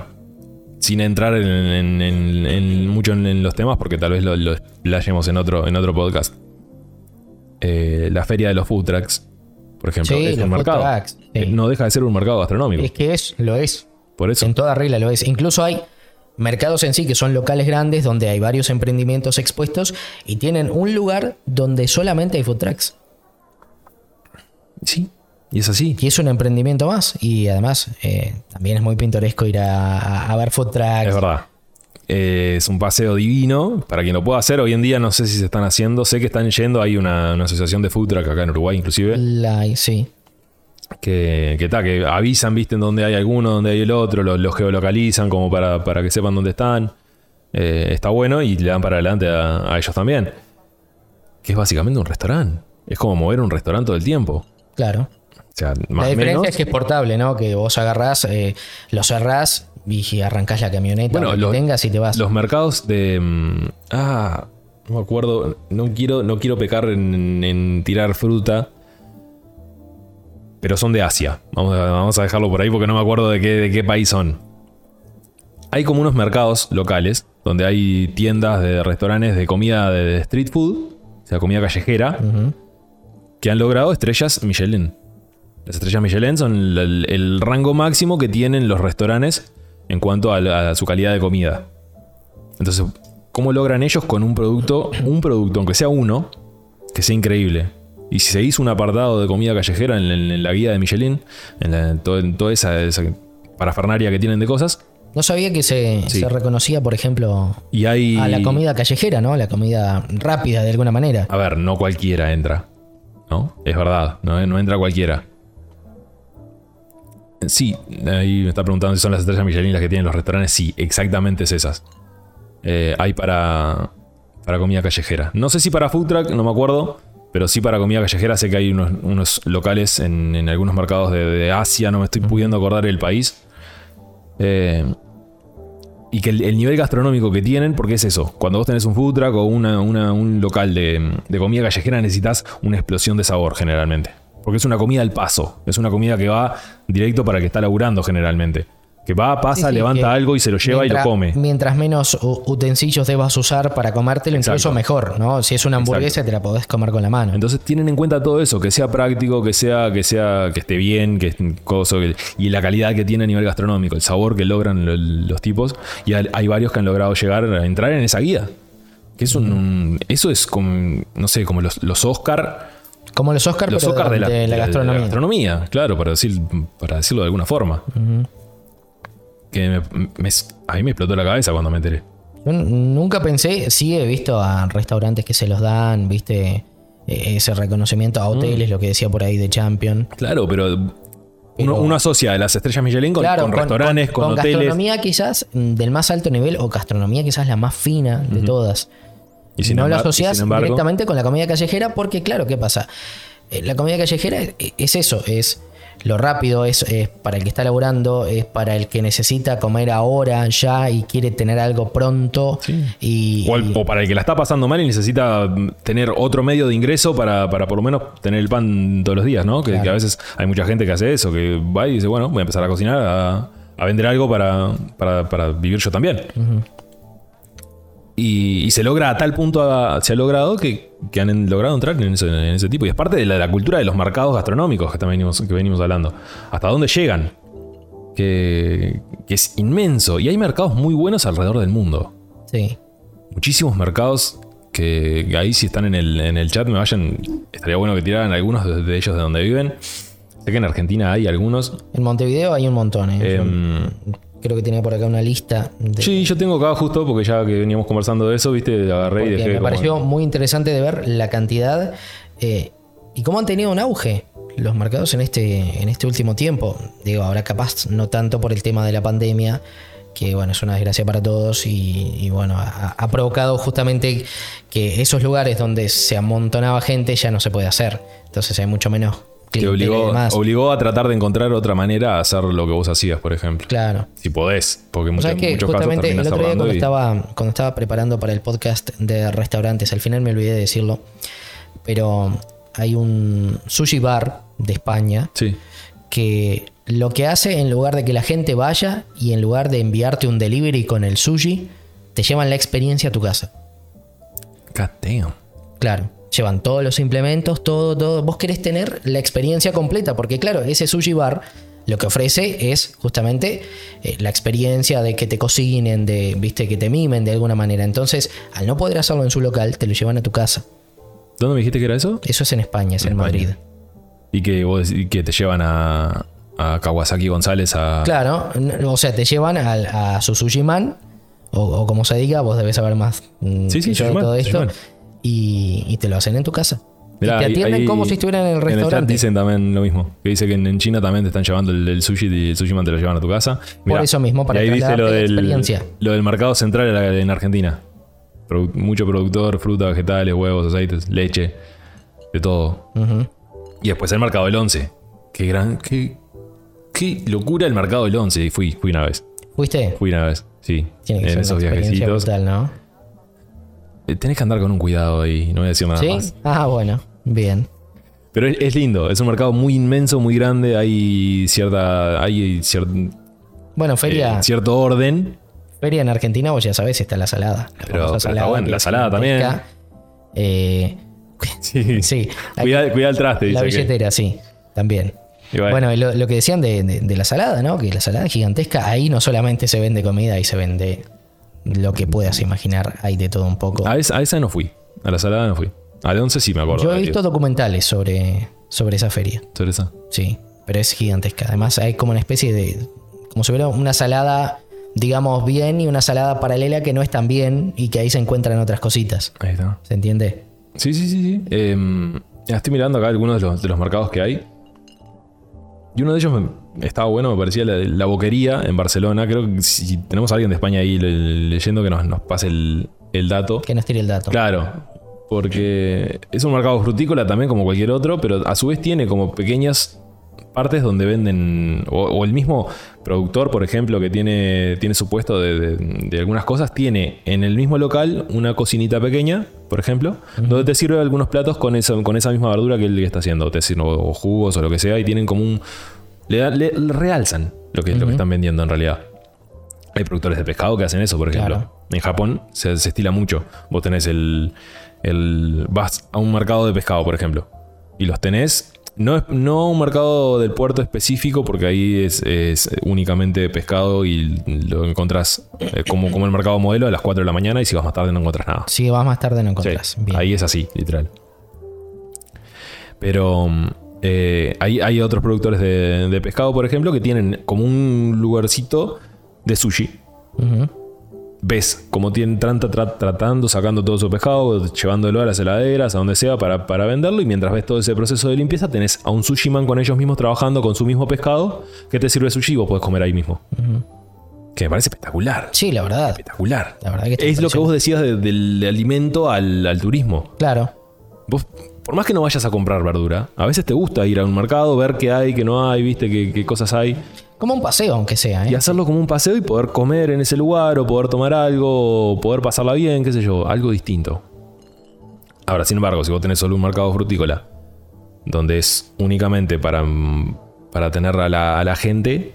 sin entrar en, en- en- en mucho en, los temas, porque tal vez lo, lo explayemos en otro, en otro podcast. Eh, la feria de los food trucks por ejemplo. Sí, es un mercado. sí. Eh, No deja de ser un mercado gastronómico. Es que es, lo es. Por eso. En toda regla lo es. Incluso hay mercados en sí que son locales grandes donde hay varios emprendimientos expuestos y tienen un lugar donde solamente hay food trucks. Sí, y es así. Y es un emprendimiento más. Y además eh, también es muy pintoresco ir a ver food trucks. Es verdad. Eh, es un paseo divino para quien lo pueda hacer. Hoy en día no sé si se están haciendo. Sé que están yendo. Hay una, una asociación de food truck acá en Uruguay, inclusive. La- sí. que, que, ta, que avisan, viste, en dónde hay alguno, dónde hay el otro, los lo geolocalizan como para, para que sepan dónde están. Eh, está bueno y le dan para adelante a, a ellos también. Que es básicamente un restaurante. Es como mover un restaurante todo el tiempo. Claro. O sea, más la diferencia menos. es que es portable, ¿no? Que vos agarrás, eh, lo cerrás y arrancás la camioneta Bueno, lo que tengas y te vas. Los mercados de. mm, Ah, no me acuerdo. No quiero, no quiero pecar en, en tirar fruta. Pero son de Asia. Vamos a, vamos a dejarlo por ahí porque no me acuerdo de qué, de qué país son. Hay como unos mercados locales donde hay tiendas de restaurantes de comida de, de street food, o sea, comida callejera, que han logrado estrellas Michelin. Las estrellas Michelin son el rango máximo que tienen los restaurantes en cuanto a, la- a su calidad de comida. Entonces, ¿cómo logran ellos con un producto, un producto, aunque sea uno, que sea increíble? Y si se hizo un apartado de comida callejera en, en- en la guía de Michelin, en, la- en todo- en toda esa, esa parafernaria que tienen de cosas, No sabía que se, Sí. se reconocía, por ejemplo, y hay... a la comida callejera, ¿no? La comida rápida de alguna manera. A ver, no cualquiera entra. ¿No? Es verdad, no, no entra cualquiera. Sí, ahí me está preguntando si son las estrellas Michelin las que tienen los restaurantes. Sí, exactamente es esas. Eh, hay para, para comida callejera. No sé si para food truck, no me acuerdo. Pero sí para comida callejera sé que hay unos, unos locales en, en algunos mercados de, de Asia, no me estoy pudiendo acordar el país. Eh, y que el, el nivel gastronómico que tienen, porque es eso, cuando vos tenés un food truck o una- una- un local de, de comida callejera necesitas una explosión de sabor generalmente. Porque es una comida al paso, es una comida que va directo para el que está laburando generalmente. Que va, pasa, Sí, sí, levanta que algo y se lo lleva mientras- y lo come. Mientras menos utensilios debas usar para comértelo, incluso mejor, ¿no? Si es una hamburguesa, te la podés comer con la mano. Entonces tienen en cuenta todo eso, que sea práctico, que sea, que sea, que esté bien, que coso, que- y la calidad que tiene a nivel gastronómico, el sabor que logran lo- los tipos. Y hay hay varios que han logrado llegar a entrar en esa guía. Que es un, un- eso es como, no sé, como los, los Oscar, Como los Oscars, los pero Oscar de la, de la de gastronomía. gastronomía, claro, para, decir, para decirlo de alguna forma. Que me- me- a mí me explotó la cabeza cuando me enteré. Yo nunca pensé, sí he visto a restaurantes que se los dan, viste, eh, ese reconocimiento Mm. a hoteles, lo que decía por ahí de Champion. Claro, pero uno, Pero- uno asocia las estrellas Michelin con, con restaurantes, con, hoteles. gastronomía quizás mm, del más alto nivel o gastronomía quizás la más fina de todas. Y sin no y asocias embargo- directamente con la comida callejera porque, claro, ¿qué pasa? Eh, La comida callejera es, es eso, es lo rápido, es, es para el que está laburando, es para el que necesita comer ahora, ya y quiere tener algo pronto. Y, O, al- y- o para el que la está pasando mal y necesita mm, tener otro medio de ingreso para, para por lo menos tener el pan todos los días, ¿no? Que, Claro. que a veces hay mucha gente que hace eso, que va y dice, bueno, voy a empezar a cocinar, a, a vender algo para, para- para vivir yo también. Y, y se logra a tal punto, a- se ha logrado que, que han logrado entrar en ese, en ese tipo. Y es parte de la, la cultura de los mercados gastronómicos que, también venimos, que venimos hablando. ¿Hasta dónde llegan? Que, que es inmenso. Y hay mercados muy buenos alrededor del mundo sí. muchísimos mercados que, ahí si están en el, en el chat me vayan, estaría bueno que tiraran algunos de, de ellos de donde viven. Sé que en Argentina hay algunos. En Montevideo hay un montón. ¿eh? Em, creo que tenía por acá una lista. de- sí, yo tengo acá justo porque ya que veníamos conversando de eso, viste, agarré y dejé. me como- pareció muy interesante de ver la cantidad eh, y cómo han tenido un auge los mercados en este, en este último tiempo. Digo, ahora capaz no tanto por el tema de la pandemia, que bueno, es una desgracia para todos y, y, bueno, ha, ha provocado justamente que esos lugares donde se amontonaba gente ya no se puede hacer. Entonces hay mucho menos Te clientela y obligó, demás. obligó a tratar de encontrar otra manera de hacer lo que vos hacías, por ejemplo. Claro. Si podés, porque muchos, que muchos casos justamente el otro día cuando y- estaba, cuando estaba preparando para el podcast de restaurantes, al final me olvidé de decirlo, pero hay un sushi bar de España Sí. que lo que hace en lugar de que la gente vaya y en lugar de enviarte un delivery con el sushi, te llevan la experiencia a tu casa. God damn. Claro. Llevan todos los implementos, todo, todo. Vos querés tener la experiencia completa, porque claro, ese sushi bar lo que ofrece es justamente eh, la experiencia de que te cocinen, de, viste, que te mimen de alguna manera. Entonces, al no poder hacerlo en su local, te lo llevan a tu casa. ¿Dónde me dijiste que era eso? Eso es en España, es en. Madrid. Y que, vos, y que te llevan a, a Kawasaki González a... Claro, o sea, te llevan a, su sushi man, o, o como se diga, vos debes saber más mm, Sí, sí, yo de todo esto, man. Y, y te lo hacen en tu casa. Mirá, y te atienden ahí como si estuvieran en el En el chat restaurante. dicen también lo mismo. Que dice que en, China también te están llevando el, el sushi y el sushi man te lo llevan a tu casa. Por eso mismo, para ahí dice lo del, experiencia. lo del mercado central en en Argentina. Mucho productor, fruta, vegetales, huevos, aceites, leche, de todo. Y después el mercado del 11. Qué gran. Qué, qué locura el mercado del 11. Y fui, fui una vez. ¿Fuiste? Fui una vez, sí. Tiene que en ser esos una viajecitos. brutal, ¿no? Eh, Tenés que andar con un cuidado ahí, no voy a decir nada ¿Sí? más. Ah, bueno, bien. Pero es, es lindo, es un mercado muy inmenso, muy grande, hay cierta. hay cier- Bueno, feria, eh, cierto orden. feria en Argentina, vos ya sabés, está la salada. La Pero- está bueno, la salada también. Eh, Sí. sí, Cuida, cuida el traste, la que- billetera, sí, también. Bueno. Lo, lo que decían de, de- de la salada, ¿no? Que la salada es gigantesca. Ahí no solamente se vende comida, ahí se vende lo que puedas imaginar. Hay de todo un poco. A esa, a esa no fui. A la salada no fui. A de 11 sí me acuerdo. Yo he visto documentales sobre, sobre esa feria. Sobre esa. Sí, pero es gigantesca. Además hay como una especie de... Como si hubiera una salada, digamos, bien y una salada paralela que no es tan bien y que ahí se encuentran otras cositas. Ahí está. ¿Se entiende? Sí, sí, sí, sí. Eh, estoy mirando acá algunos de los, de los mercados que hay. Y uno de ellos me- estaba bueno, me parecía la, la boquería en Barcelona. Creo que si tenemos a alguien de España ahí le- leyendo que nos, nos pase el, el dato. Que nos tire el dato. Claro, porque es un mercado frutícola también como cualquier otro, pero a su vez tiene como pequeñas partes donde venden, o, o el mismo productor, por ejemplo, que tiene, tiene su puesto de, de- de algunas cosas, tiene en el mismo local una cocinita pequeña, por ejemplo, donde te sirve algunos platos con esa, con esa misma verdura que él está haciendo, te sirve, o jugos o lo que sea, y tienen como un... Le, le- le realzan lo que, lo que están vendiendo en realidad. Hay productores de pescado que hacen eso, por ejemplo. Claro. En Japón se, se estila mucho. Vos tenés el, el. Vas a un mercado de pescado, por ejemplo. Y los tenés. No, es, no un mercado del puerto específico, porque ahí es, es únicamente pescado y lo encontrás eh, como, como el mercado modelo a las 4 de la mañana. Y si vas más tarde no encontrás nada. Si vas más tarde no Sí, encontrás. Bien. ahí es así, literal. Pero eh, hay, hay otros productores de, de pescado, por ejemplo, que tienen como un lugarcito de sushi. Ujú. Ves cómo tienen trata- tra- tratando, sacando todo su pescado, llevándolo a las heladeras, a donde sea, para, para venderlo. Y mientras ves todo ese proceso de limpieza, tenés a un sushi man con ellos mismos trabajando con su mismo pescado que te sirve sushi y vos podés comer ahí mismo. Que me parece espectacular. Sí, la verdad. Espectacular. La verdad que es lo que vos decías de- del alimento al, al turismo. Claro. Vos, por más que no vayas a comprar verdura, a veces te gusta ir a un mercado, ver qué hay, qué no hay, viste, qué, qué cosas hay, Como un paseo, aunque sea. ¿eh? y hacerlo como un paseo y poder comer en ese lugar, o poder tomar algo, o poder pasarla bien, qué sé yo, algo distinto. Ahora, sin embargo, si vos tenés solo un mercado frutícola, donde es únicamente para, mm, para tener a la, a la gente,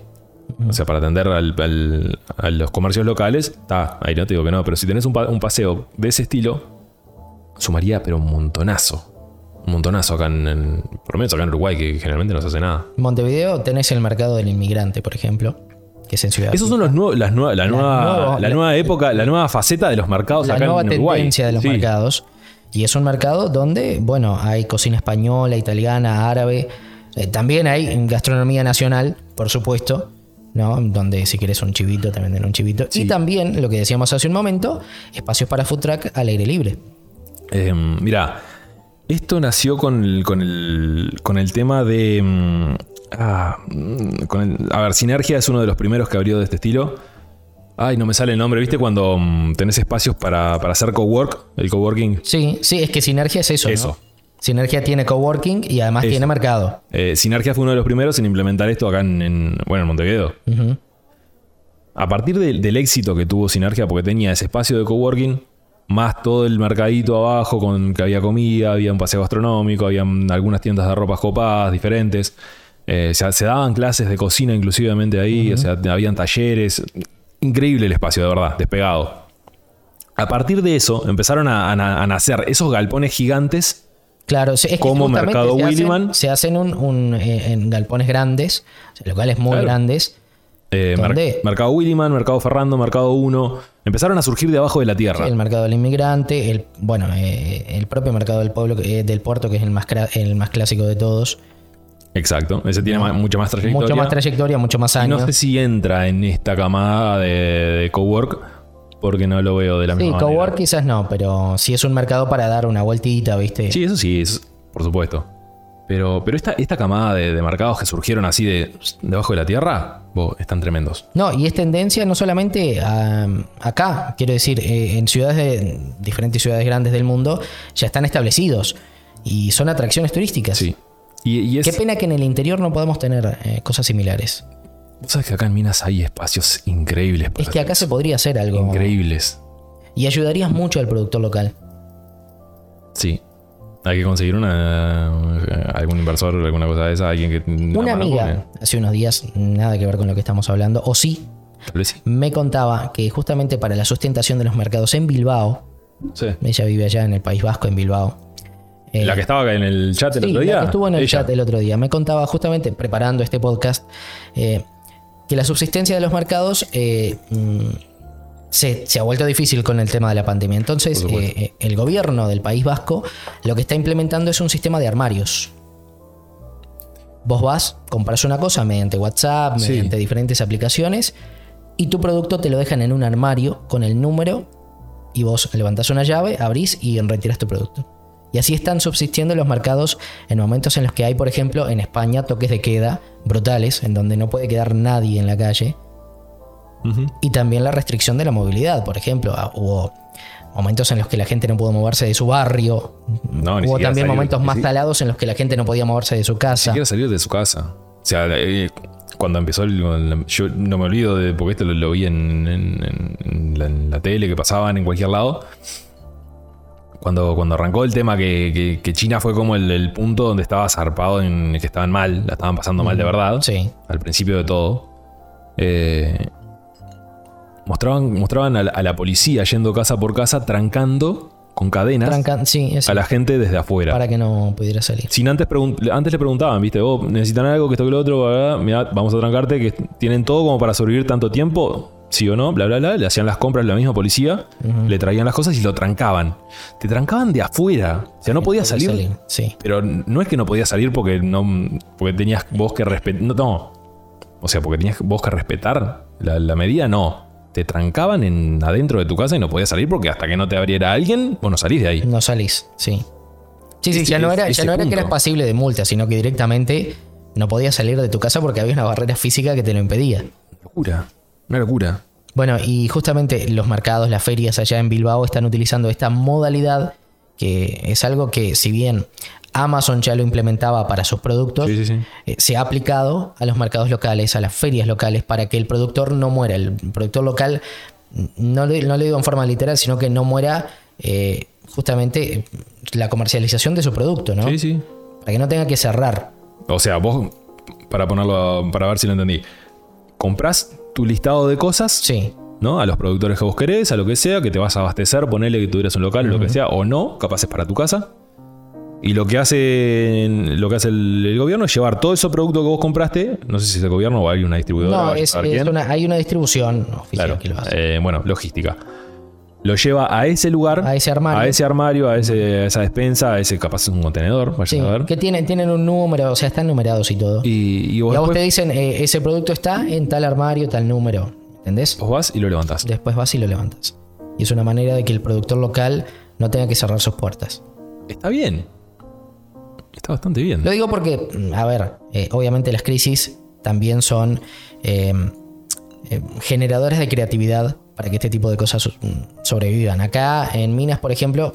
o sea, para atender al- al- a los comercios locales, está, ahí no te digo que no, pero si tenés un, un paseo de ese estilo, sumaría, pero un montonazo. Un montonazo acá en, en- por lo menos acá en Uruguay, que generalmente no se hace nada. En Montevideo tenés el mercado del inmigrante, por ejemplo, que es en Ciudad Esos son los nuevos, las nuevas, la, nueva, nuevo- la la- nueva época, la nueva faceta de los mercados la acá nueva en Uruguay. tendencia de los Sí. mercados. Y es un mercado donde, bueno, hay cocina española, italiana, árabe. eh, también hay gastronomía nacional, por supuesto, ¿no? Donde si quieres un chivito, también den un chivito. Y también, lo que decíamos hace un momento, espacios para food truck al aire libre. Eh, mira, esto nació con el, con el, con el tema de... mm, ah, mm, con el- a ver, Sinergia es uno de los primeros que abrió de este estilo. Ay, no me sale el nombre, ¿viste? Cuando mm, tenés espacios para, para hacer cowork, el coworking. Sí, sí, es que Sinergia es eso. ¿no? Eso. Sinergia tiene coworking y además Eso. tiene mercado. Eh, Sinergia fue uno de los primeros en implementar esto acá en, en- bueno, en Montevideo. A partir del éxito que tuvo Sinergia, porque tenía ese espacio de coworking, más todo el mercadito abajo con que había comida, había un paseo gastronómico, había algunas tiendas de ropa copadas diferentes. Eh, se, se daban clases de cocina inclusivemente ahí, o sea, habían talleres. Increíble el espacio, de verdad, despegado. A partir de eso empezaron a, a- a nacer esos galpones gigantes. Claro, se- es que Como Mercado se hacen- se hacen un, un, eh, en galpones grandes, locales muy Claro. grandes. Eh, Mer- ¿Dónde? Mercado Williman, Mercado Ferrando, Mercado 1. Empezaron a surgir de abajo de la tierra. El mercado del inmigrante, el, bueno, eh, el propio mercado del pueblo, eh, del puerto, que es el más, el más clásico de todos. Exacto. Ese tiene ma- mucha más trayectoria. Mucho más trayectoria, mucho más años. no sé si entra en esta camada de, de cowork porque no lo veo de la sí, misma cowork manera. quizás no, pero sí es un mercado para dar una vueltita, ¿viste? Sí, eso sí, es, por supuesto. Pero, pero esta, esta camada de, de mercados que surgieron así de debajo de la tierra, están tremendos. No, y es tendencia no solamente a- acá, quiero decir, eh, en ciudades de diferentes ciudades grandes del mundo ya están establecidos y son atracciones turísticas. Sí. Y, y es. Qué pena que en el interior no podamos tener eh, cosas similares. Vos sabés que acá en Minas hay espacios increíbles. para Es que acá se podría hacer algo. Increíbles. Y ayudarías mucho al productor local. Sí. Hay que conseguir una algún inversor, alguna cosa de esa, alguien que. Una amiga, hace unos días, nada que ver con lo que estamos hablando, o sí, Tal vez sí. me contaba que justamente para la sustentación de los mercados en Bilbao, Sí. ella vive allá en el País Vasco, en Bilbao. eh, la que estaba acá en el chat el Sí, otro la día. que estuvo en el ella. chat el otro día. Me contaba justamente preparando este podcast eh, que la subsistencia de los mercados eh, mm, se, se ha vuelto difícil con el tema de la pandemia. Entonces, eh, eh, el gobierno del País Vasco lo que está implementando es un sistema de armarios. Vos vas, compras una cosa mediante WhatsApp, Sí. mediante diferentes aplicaciones, y tu producto te lo dejan en un armario con el número, y vos levantás una llave, abrís y retiras tu producto. Y así están subsistiendo los mercados en momentos en los que hay, por ejemplo, en España toques de queda brutales, en donde no puede quedar nadie en la calle, Y también la restricción de la movilidad, por ejemplo. Ah, Hubo momentos en los que la gente no pudo moverse de su barrio, No, ni hubo también momentos ni más talados en los que la gente no podía moverse de su Ni casa. siquiera salir de su casa. O sea, eh, cuando empezó el, Yo no me olvido de. Porque esto lo, lo vi en, en- en- en la, en la tele, que pasaban en cualquier lado. Cuando, cuando arrancó el tema que, que- que China fue como el, el punto donde estaba zarpado en el que estaban mal, la estaban pasando mal de verdad. Sí. Al principio de todo. Eh, mostraban mostraban a la, a la policía yendo casa por casa, trancando con cadenas sí, a la gente desde afuera. para que no pudiera salir. Sin antes, antes le preguntaban, ¿viste? Vos necesitan algo, que esto, que lo otro, mirá, vamos a trancarte, que tienen todo como para sobrevivir tanto tiempo, sí o no, bla, bla, bla. Le hacían las compras la misma policía, le traían las cosas y lo trancaban. Te trancaban de afuera. O sea, no podías Podía salir, Sí. Pero no es que no podías salir porque no porque tenías vos que respetar. No, no. O sea, porque tenías vos que respetar la, la medida, no. Te trancaban en, adentro de tu casa y no podías salir porque hasta que no te abriera alguien, vos no salís de ahí. No salís, sí. Sí, sí, Ese- ya no era, ya no era que eras pasible de multa, sino que directamente no podías salir de tu casa porque había una barrera física que te lo impedía. Locura. Una locura. Bueno, y justamente los mercados, las ferias allá en Bilbao están utilizando esta modalidad que es algo que si bien Amazon ya lo implementaba para sus productos, Sí, sí, sí. eh, se ha aplicado a los mercados locales, a las ferias locales, para que el productor no muera. El productor local, no le, no digo en forma literal, sino que no muera eh, justamente eh, la comercialización de su producto, ¿no? Sí, sí. Para que no tenga que cerrar. O sea, vos, para ponerlo, para ver si lo entendí, comprás tu listado de cosas, Sí, ¿no? A los productores que vos querés, a lo que sea, que te vas a abastecer, ponele que tuvieras un local o lo que sea, o no, capaz es para tu casa. Y lo que hace, lo que hace el, el gobierno es llevar todo ese producto que vos compraste, no sé si es el gobierno o hay una distribuidora. no, es, es una- hay una distribución oficial Claro, que lo hace. eh, bueno, logística. Lo lleva a ese lugar, A ese armario. a ese armario, a, ese- a esa despensa, a ese capaz es un contenedor, vaya Sí, a ver. que tienen, tienen un número, o sea, están numerados y todo. Y, Y, y vos, a vos después- te dicen, eh, ese producto está en tal armario, tal número. ¿Entendés? vos vas y lo levantás. Después vas y lo levantas. Y es una manera de que el productor local no tenga que cerrar sus puertas. Está bien. Está bastante bien. Lo digo porque, mm, a ver, eh, obviamente las crisis también son eh, eh, generadores de creatividad para que este tipo de cosas mm, sobrevivan. Acá en Minas, por ejemplo,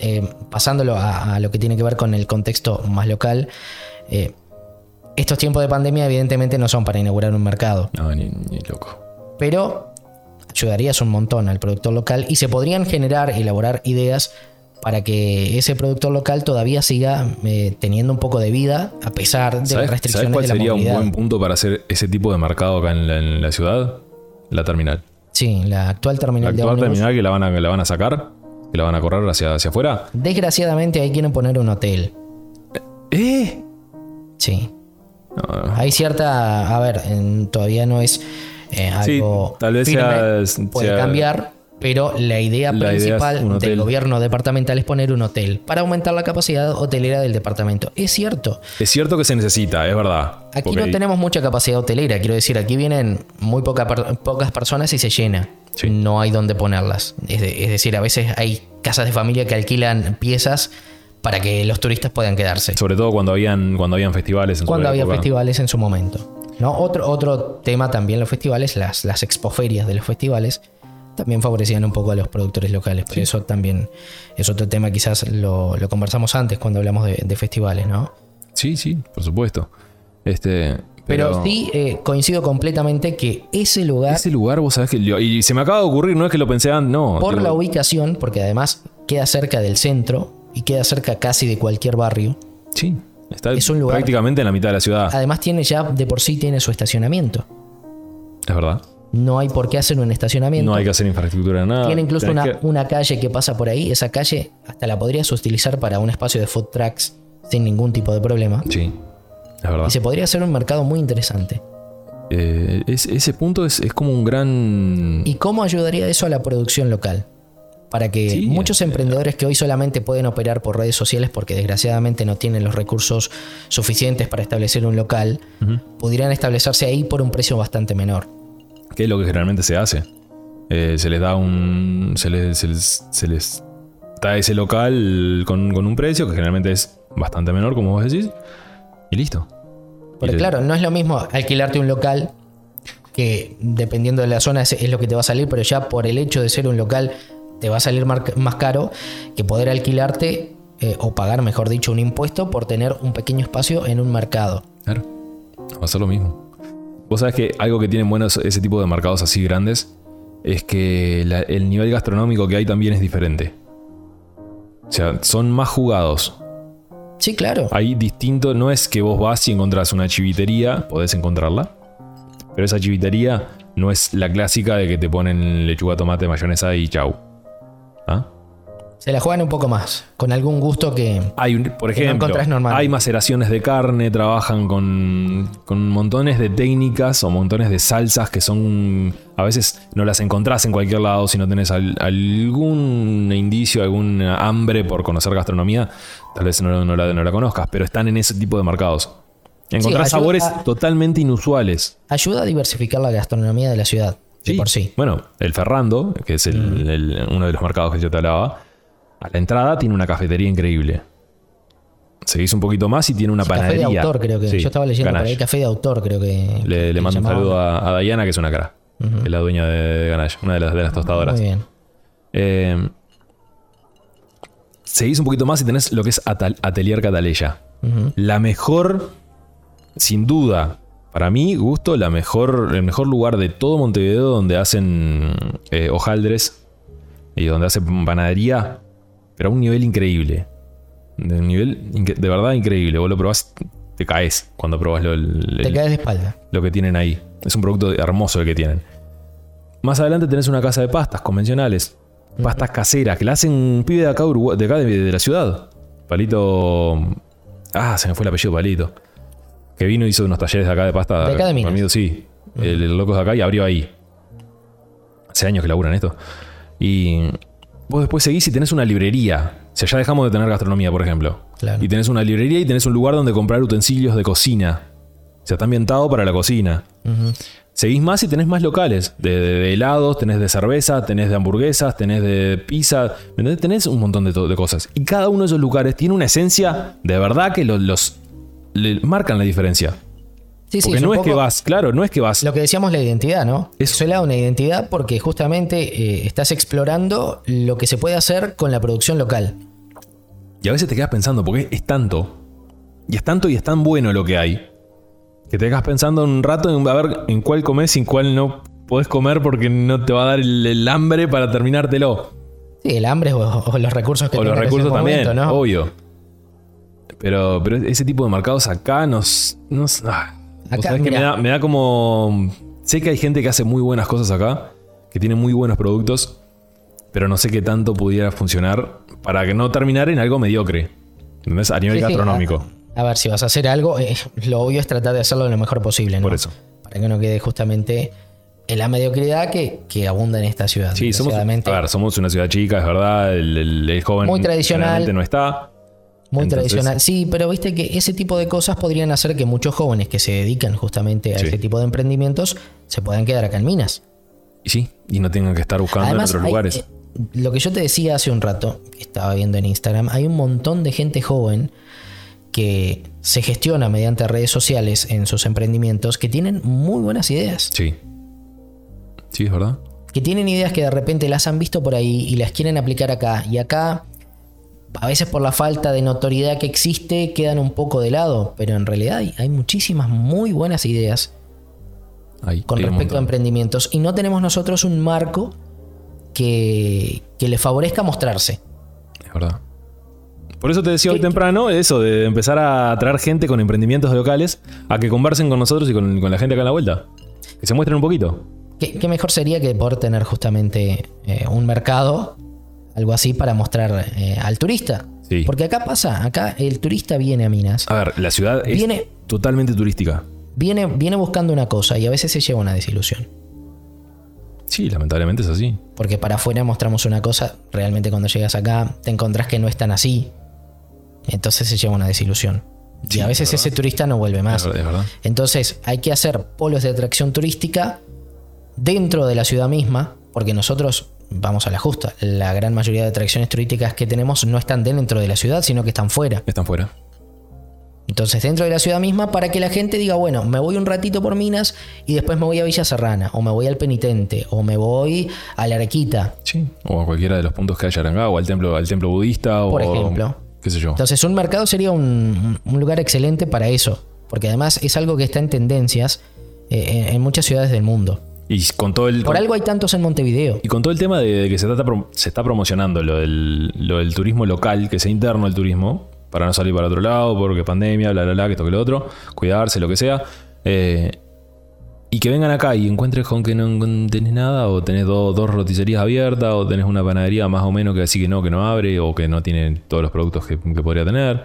eh, pasándolo a, a lo que tiene que ver con el contexto más local, eh, estos tiempos de pandemia evidentemente no son para inaugurar un mercado, No, ni, ni loco. pero ayudarías un montón al productor local y se podrían generar, elaborar ideas para que ese productor local todavía siga eh, teniendo un poco de vida a pesar de las ¿Sabes, restricciones sabes cuál de la sería un buen punto para hacer ese tipo de mercado acá en la, en la ciudad? La terminal. Sí, la actual La terminal de actual ómnibus. terminal que la van a, que la van a sacar, que la van a correr hacia, hacia afuera. Desgraciadamente ahí quieren poner un hotel. ¿Eh? Sí. No, no. Hay cierta. A ver, en- todavía no es eh, Sí, algo. tal vez firme, sea- Puede sea- cambiar, pero la idea La principal del gobierno departamental es poner un hotel para aumentar la capacidad hotelera del departamento. Es cierto. Es cierto que se necesita, es verdad. Aquí Porque- no tenemos mucha capacidad hotelera, quiero decir, aquí vienen muy poca pocas personas y se llena. Sí. No hay donde ponerlas. Es, de- es decir, a veces hay casas de familia que alquilan piezas para que los turistas puedan quedarse. Sobre todo cuando habían, cuando habían festivales en su Cuando había época. festivales en su momento. ¿no? Otro, otro tema también los festivales, las, las expoferias de los festivales, también favorecían un poco a los productores locales. Pero eso también es otro tema, quizás lo, lo conversamos antes cuando hablamos de, de festivales, ¿no? Sí, sí, por supuesto. Este, Pero, pero, sí eh, coincido completamente que ese lugar, Ese lugar, vos sabés que. yo- y se me acaba de ocurrir, no es que lo pensé antes, no. por digo, la ubicación, porque además queda cerca del centro y queda cerca casi de cualquier barrio, Sí, está es un lugar- prácticamente en la mitad de la ciudad. además tiene ya de por sí tiene su estacionamiento. Es verdad. No hay por qué hacer un estacionamiento. No hay que hacer infraestructura de nada. Tiene incluso una, que- una calle que pasa por ahí. Esa calle hasta la podrías utilizar para un espacio de food trucks sin ningún tipo de problema. Sí, es verdad. Y se podría hacer un mercado muy interesante. Eh, es- ese punto es, es como un gran. ¿Y cómo ayudaría eso a la producción local? Para que Sí, muchos eh, emprendedores que hoy solamente pueden operar por redes sociales porque desgraciadamente no tienen los recursos suficientes para establecer un local, pudieran establecerse ahí por un precio bastante menor. ¿Qué es lo que generalmente se hace? Eh, se les da un. Se les, se les, se les da ese local con, con un precio que generalmente es bastante menor, como vos decís. Y listo. Porque Y claro, no es lo mismo alquilarte un local que dependiendo de la zona es, es lo que te va a salir, pero ya por el hecho de ser un local te va a salir mar- más caro que poder alquilarte eh, o pagar, mejor dicho, un impuesto por tener un pequeño espacio en un mercado. Claro. Va a ser lo mismo. Vos sabés que algo que tienen buenos ese tipo de mercados así grandes es que la- el nivel gastronómico que hay también es diferente. O sea, son más jugados. Sí, claro. Hay distinto, no es que vos vas y encontrás una chivitería, podés encontrarla, pero esa chivitería no es la clásica de que te ponen lechuga, tomate, mayonesa y chau. ¿Ah? Se la juegan un poco más, con algún gusto que... Hay, un- por no ejemplo, hay maceraciones de carne, trabajan con, con montones de técnicas o montones de salsas que son. A veces no las encontrás en cualquier lado si no tenés al- algún indicio, algún hambre por conocer gastronomía. Tal vez no, no la, no la conozcas, pero están en ese tipo de mercados. Encontrás ayuda sabores a- totalmente inusuales. Ayuda a diversificar la gastronomía de la ciudad, de por sí. Bueno, el Ferrando, que es el- el- uno de los mercados que yo te hablaba, a la entrada tiene una cafetería increíble. Seguís un poquito más y tiene una Café de panadería. autor, creo que. Sí, Yo estaba leyendo por ahí, café de autor, creo que. Le, mando un saludo a, a Dayana, que es una cara. Es la dueña de, Ganache, una de las, de las tostadoras. Muy bien. Eh, seguís un poquito más y tenés lo que es Atal- Atelier Cataleya. La mejor, sin duda, para mí, gusto, la mejor, el mejor lugar de todo Montevideo donde hacen eh, hojaldres y donde hacen panadería, pero a un nivel increíble. De un nivel de verdad increíble. Vos lo probás, te caes cuando probás lo, el- Te caes de espalda. lo que tienen ahí. Es un producto hermoso el que tienen. Más adelante tenés una casa de pastas convencionales. Pastas caseras, que la hacen un pibe de acá, Uruguay- de, acá de, de la ciudad. Palito. Ah, se me fue el apellido Palito. Que vino y hizo unos talleres de acá de pasta. De acá de Minas. sí. El, el loco de acá y abrió ahí. Hace años que laburan esto. Y vos después seguís y tenés una librería. O sea, ya dejamos de tener gastronomía, por ejemplo. Claro. Y tenés una librería y tenés un lugar donde comprar utensilios de cocina. O sea, está ambientado para la cocina. Seguís más y tenés más locales. De, de- de helados, tenés de cerveza, tenés de hamburguesas, tenés de pizza. ¿Me entendés? Tenés un montón de, cosas. Y cada uno de esos lugares tiene una esencia de verdad que lo- los, le marcan la diferencia. Sí, Porque no es que vas, claro, no es que vas. Lo que decíamos la identidad, ¿no? Eso. Le da una identidad porque justamente eh, estás explorando lo que se puede hacer con la producción local. Y a veces te quedas pensando, porque es tanto. Y es tanto y es tan bueno lo que hay. Que te quedas pensando un rato en a ver en cuál comes y en cuál no podés comer porque no te va a dar el, el hambre para terminártelo. Sí, el hambre o, o los recursos que O los tengas en ese recursos también, momento, ¿no? obvio. Pero, pero ese tipo de mercados acá nos. nos ah, Acá, sabés que me da, me da como. Sé que hay gente que hace muy buenas cosas acá. que tiene muy buenos productos, pero no sé qué tanto pudiera funcionar para que no terminar en algo mediocre. ¿Entendés? A nivel Sí, gastronómico. A, a ver, si vas a hacer algo, eh, lo obvio es tratar de hacerlo lo mejor posible, ¿no? Por eso. Para que no quede justamente en la mediocridad que, que abunda en esta ciudad. Sí, somos, a ver, somos una ciudad chica, es verdad. El, el- el joven Muy tradicional. no está. Muy Entonces- tradicional. Sí, pero viste que ese tipo de cosas podrían hacer que muchos jóvenes que se dedican justamente a Sí. ese tipo de emprendimientos se puedan quedar acá en Minas. Y sí, y no tengan que estar buscando Además, en otros hay, lugares. eh, lo que yo te decía hace un rato, que estaba viendo en Instagram, hay un montón de gente joven que se gestiona mediante redes sociales en sus emprendimientos que tienen muy buenas ideas. Sí. Sí, es verdad. que tienen ideas que de repente las han visto por ahí y las quieren aplicar acá. Y acá, a veces por la falta de notoriedad que existe, quedan un poco de lado. Pero en realidad hay, hay muchísimas muy buenas ideas Ahí, con hay respecto a emprendimientos. Y no tenemos nosotros un marco que, que le favorezca mostrarse. Es verdad. Por eso te decía hoy ¿Qué- temprano eso, de empezar a traer gente con emprendimientos locales a que conversen con nosotros y con, con la gente acá en la vuelta. Que se muestren un poquito. ¿Qué, qué mejor sería que poder tener justamente eh, un mercado, algo así, para mostrar eh, al turista? Sí. Porque acá pasa, acá el turista viene a Minas. A ver, la ciudad es Viene- totalmente turística. viene, viene buscando una cosa y a veces se lleva una desilusión. Sí, lamentablemente es así. Porque para afuera mostramos una cosa, realmente cuando llegas acá te encontrás que no es tan así. Entonces se lleva una desilusión. Sí, y a veces es ese turista no vuelve más. Es verdad, es verdad. Entonces hay que hacer polos de atracción turística dentro de la ciudad misma, porque nosotros, vamos a la justa, la gran mayoría de atracciones turísticas que tenemos no están dentro de la ciudad, sino que están fuera. Están fuera. Entonces, dentro de la ciudad misma, para que la gente diga, bueno, me voy un ratito por Minas y después me voy a Villa Serrana, o me voy al Penitente, o me voy a la Arequita. Sí. O a cualquiera de los puntos que haya Arangá, o al templo, al templo budista, Por o. ejemplo. ¿Qué sé yo? Entonces, un mercado sería un, un lugar excelente para eso, porque además es algo que está en tendencias eh, en, en muchas ciudades del mundo. Y con todo el. Por algo hay tantos en Montevideo. Y con todo el tema de, de que se está, prom- se está promocionando lo del, lo del turismo local, que sea interno el turismo, para no salir para otro lado, porque pandemia, bla, bla, bla, que esto que lo otro, cuidarse, lo que sea. eh, y que vengan acá y encuentres con que no no tenés nada, o tenés do- dos roticerías abiertas, o tenés una panadería más o menos que así que no, que no abre, o que no tiene todos los productos que, que podría tener.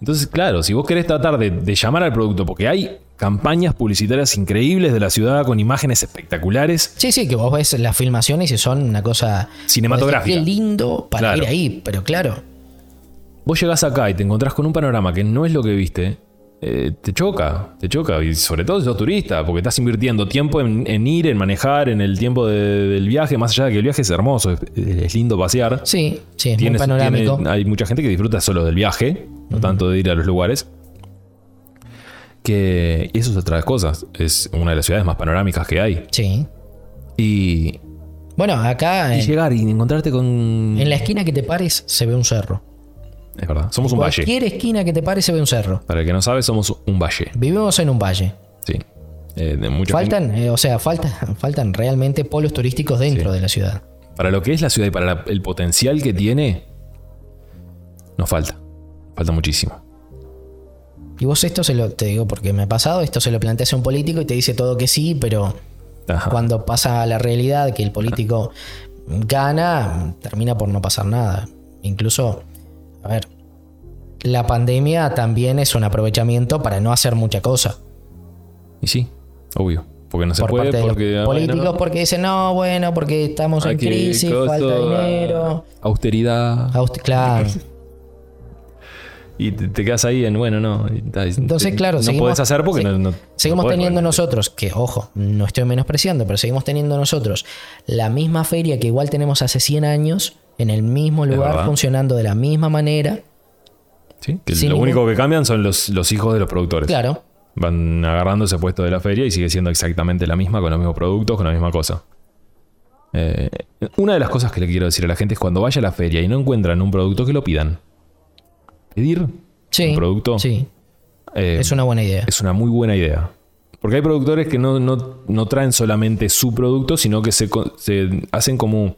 Entonces, claro, si vos querés tratar de, de llamar al producto, porque hay campañas publicitarias increíbles de la ciudad con imágenes espectaculares, Sí, sí, que vos ves las filmaciones y son una cosa Cinematográfica. Qué lindo para Claro. ir ahí, pero claro. Vos llegás acá y te encontrás con un panorama que no es lo que viste, eh, te choca, te choca. Y sobre todo si sos turista, porque estás invirtiendo tiempo en, en ir, en manejar, en el tiempo de- del viaje, más allá de que el viaje es hermoso, es, es lindo pasear. Sí, sí, es Tiene- muy panorámico. tiene- hay mucha gente que disfruta solo del viaje, no tanto de ir a los lugares. Que eso es otra cosa. Es una de las ciudades más panorámicas que hay. Sí. Y, Bueno, acá y en, llegar y encontrarte con. en la esquina que te pares se ve un cerro. Es verdad, somos un valle. Cualquier esquina que te pares se ve un cerro. Para el que no sabe, somos un valle. Vivimos en un valle. Sí. Eh, de mucha gente- Faltan, eh, o sea, faltan, faltan realmente polos turísticos dentro de la ciudad. Para lo que es la ciudad y para la- el potencial que tiene, nos falta. Falta muchísimo. Y vos esto se lo, te digo porque me ha pasado, esto se lo planteas a un político y te dice todo que sí, pero Ajá. cuando pasa a la realidad que el político gana, termina por no pasar nada. Incluso, a ver, la pandemia también es un aprovechamiento para no hacer mucha cosa. Y sí, obvio. Porque no se por puede, parte de porque. los ah, políticos, porque dicen, no, bueno, porque estamos en crisis, costo, falta ah, dinero. Austeridad. Aust- claro. Y te, te quedas ahí en, bueno, no. Entonces, te- claro, no seguimos- puedes hacer porque se- no, no- Seguimos podés, teniendo bueno. nosotros, que ojo, no estoy menospreciando, pero seguimos teniendo nosotros la misma feria que igual tenemos hace 100 años, en el mismo lugar, funcionando de la misma manera. Sí, que lo ningún- único que cambian son los, los hijos de los productores. Claro, Van agarrando ese puesto de la feria y sigue siendo exactamente la misma, con los mismos productos, con la misma cosa. Eh, una de las cosas que le quiero decir a la gente es cuando vaya a la feria y no encuentran un producto, que lo pidan. Pedir sí. un producto Sí, eh, es una buena idea. es una muy buena idea. Porque hay productores que no, no- no traen solamente su producto, sino que se, se hacen como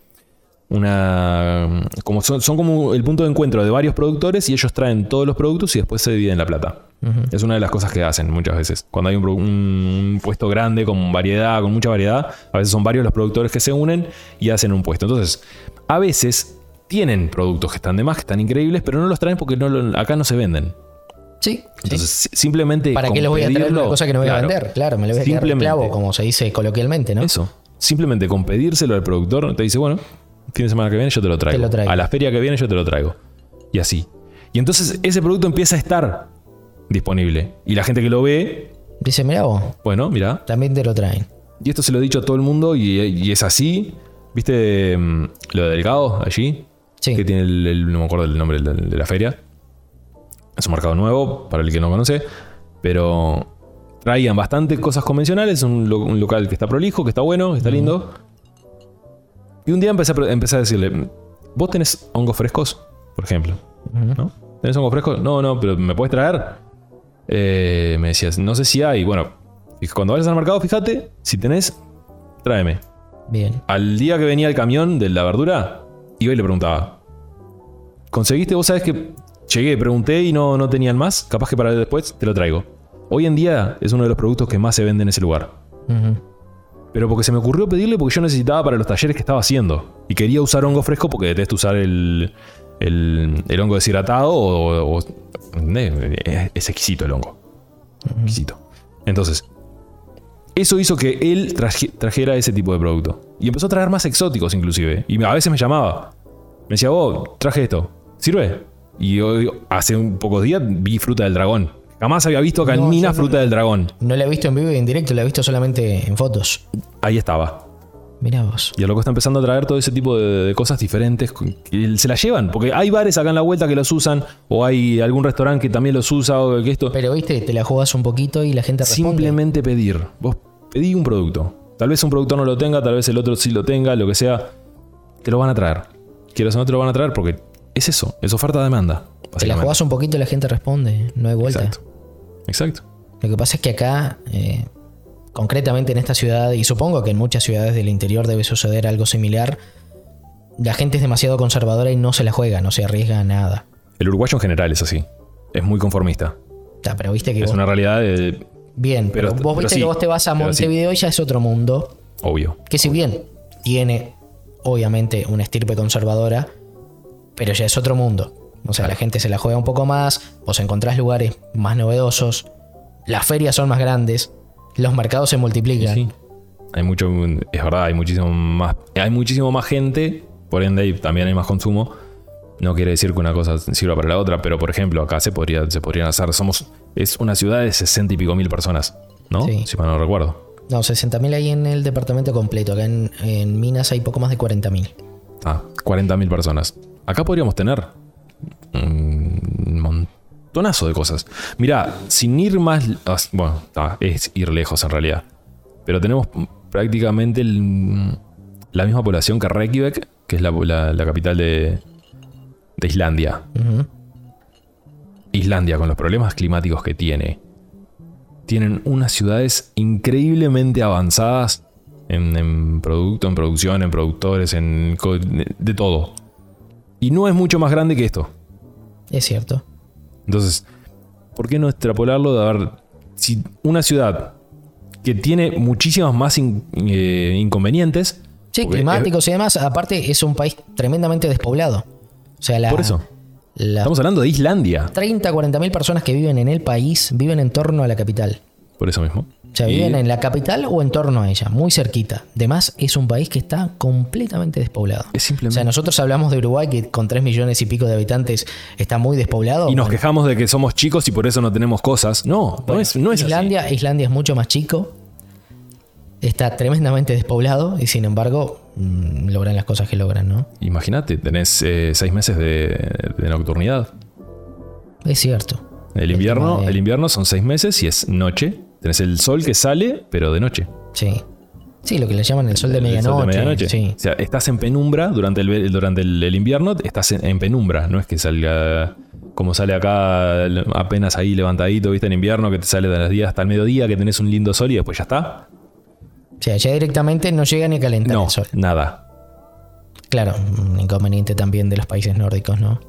una. Como son, son como el punto de encuentro de varios productores y ellos traen todos los productos y después se dividen la plata. Es una de las cosas que hacen muchas veces. Cuando hay un, puesto grande con variedad, con mucha variedad, a veces son varios los productores que se unen y hacen un puesto. Entonces, a veces tienen productos que están de más, que están increíbles, pero no los traen porque no lo- acá no se venden. Sí. Entonces, si- simplemente. ¿Para qué les voy a traer una cosa que no voy claro, a vender? Claro, me lo voy a quedar clavo, como se dice coloquialmente, ¿no? Eso. Simplemente con pedírselo al productor, te dice, bueno, fin de semana que viene yo te lo traigo. Te lo traigo. A la feria que viene yo te lo traigo. Y así. Y entonces ese producto empieza a estar disponible. Y la gente que lo ve, Dice, mira vos, bueno, mira. también te lo traen. Y esto se lo he dicho a todo el mundo y, y es así. ¿Viste mm, lo de Delgado allí? Sí. Que tiene el, el- no me acuerdo el nombre de, de la feria. Es un mercado nuevo, para el que no conoce. Pero traían bastante cosas convencionales. Un, lo- un local que está prolijo, que está bueno, que está lindo. Y un día empecé a, empecé a decirle: ¿Vos tenés hongos frescos? Por ejemplo. ¿No? ¿Tenés hongos frescos? No, no, pero ¿me puedes traer? Eh, me decías: No sé si hay. Bueno, cuando vayas al mercado, fíjate. Si tenés, tráeme. Bien. Al día que venía el camión de la verdura, iba y le preguntaba: ¿Conseguiste? Vos sabés que llegué, pregunté y no, no tenían más. Capaz que para después te lo traigo. Hoy en día es uno de los productos que más se vende en ese lugar. Ujú. Pero porque se me ocurrió pedirle porque yo necesitaba para los talleres que estaba haciendo. Y quería usar hongo fresco porque detesto usar el, el, el hongo deshidratado o... o- es, exquisito el hongo. Exquisito. Entonces, eso hizo que él traje- trajera ese tipo de producto. Y empezó a traer más exóticos inclusive. Y a veces me llamaba. Me decía, oh, traje esto. ¿Sirve? Y hoy, hace un pocos días vi fruta del dragón. Jamás había visto acá No, en Mina yo no- fruta del dragón. No la he visto en vivo y en directo, la he visto solamente en fotos. Ahí estaba. Mira vos. Y el loco está empezando a traer todo ese tipo de, de cosas diferentes que se las llevan. Porque hay bares acá en la vuelta que los usan, o hay algún restaurante que también los usa, o que esto. Pero viste, te la jugás un poquito y la gente responde. Simplemente pedir. Vos pedí un producto. Tal vez un productor no lo tenga, tal vez el otro sí lo tenga, lo que sea. Te lo van a traer. Quieras o no te lo van a traer porque es eso, es oferta-demanda. Te la jugás un poquito y la gente responde. No hay vuelta. Exacto. Exacto. Lo que pasa es que acá, eh, concretamente en esta ciudad, y supongo que en muchas ciudades del interior debe suceder algo similar, la gente es demasiado conservadora y no se la juega, no se arriesga a nada. El uruguayo en general es así. Es muy conformista. Ta, pero viste que Es vos- una realidad de- Bien, pero, pero- vos pero viste sí, que vos te vas a pero sí. Montevideo y ya es otro mundo. obvio. Que si bien tiene, obviamente, una estirpe conservadora, pero ya es otro mundo. O sea, la gente se la juega un poco más, vos encontrás lugares más novedosos, las ferias son más grandes, los mercados se multiplican. Sí. Hay mucho, es verdad, hay muchísimo más, hay muchísimo más gente, por ende también hay más consumo. No quiere decir que una cosa sirva para la otra, pero por ejemplo, acá se podría, se podrían hacer, somos, es una ciudad de 60 y pico mil personas, ¿no? Sí. Si mal no recuerdo. No, 60.000 hay en el departamento completo. Acá en, en Minas hay poco más de 40.000. Ah, 40 mil personas. Acá podríamos tener un montonazo de cosas. Mirá, sin ir más, bueno, es ir lejos en realidad. Pero tenemos prácticamente el- la misma población que Reykjavik, que es la, la- la capital de, de Islandia. Islandia, con los problemas climáticos que tiene, tienen unas ciudades increíblemente avanzadas en, en producto, en producción, en productores, en de todo. Y no es mucho más grande que esto. Es cierto. Entonces, ¿por qué no extrapolarlo de ver si una ciudad que tiene muchísimas más in- eh, inconvenientes? Sí, climáticos y demás. Aparte, es un país tremendamente despoblado. O sea, la, Por eso. la Estamos hablando de Islandia. 30, 40 mil personas que viven en el país viven en torno a la capital. Por eso mismo. O sea, viven en la capital o en torno a ella, muy cerquita. Además, es un país que está completamente despoblado. Es simplemente- O sea, nosotros hablamos de Uruguay, que con 3 millones y pico de habitantes está muy despoblado. Y nos Bueno, quejamos de que somos chicos y por eso no tenemos cosas. No, no es, no es así. Islandia, Islandia es mucho más chico. Está tremendamente despoblado y sin embargo mm, logran las cosas que logran, ¿no? Imagínate, tenés eh, seis meses de, de nocturnidad. Es cierto. El invierno, de- el invierno son seis meses y es noche. Tenés el sol que sale, pero de noche. Sí. Sí, lo que le llaman el sol de El medianoche. sol de medianoche. Sí. O sea, estás en penumbra durante el, durante el, el invierno, estás en, en penumbra. No es que salga como sale acá apenas ahí levantadito, viste, en invierno, que te sale de las días hasta el mediodía, que tenés un lindo sol y después ya está. O sea, ya directamente no llega ni a calentar No, el sol. nada. Claro, un inconveniente también de los países nórdicos, ¿no?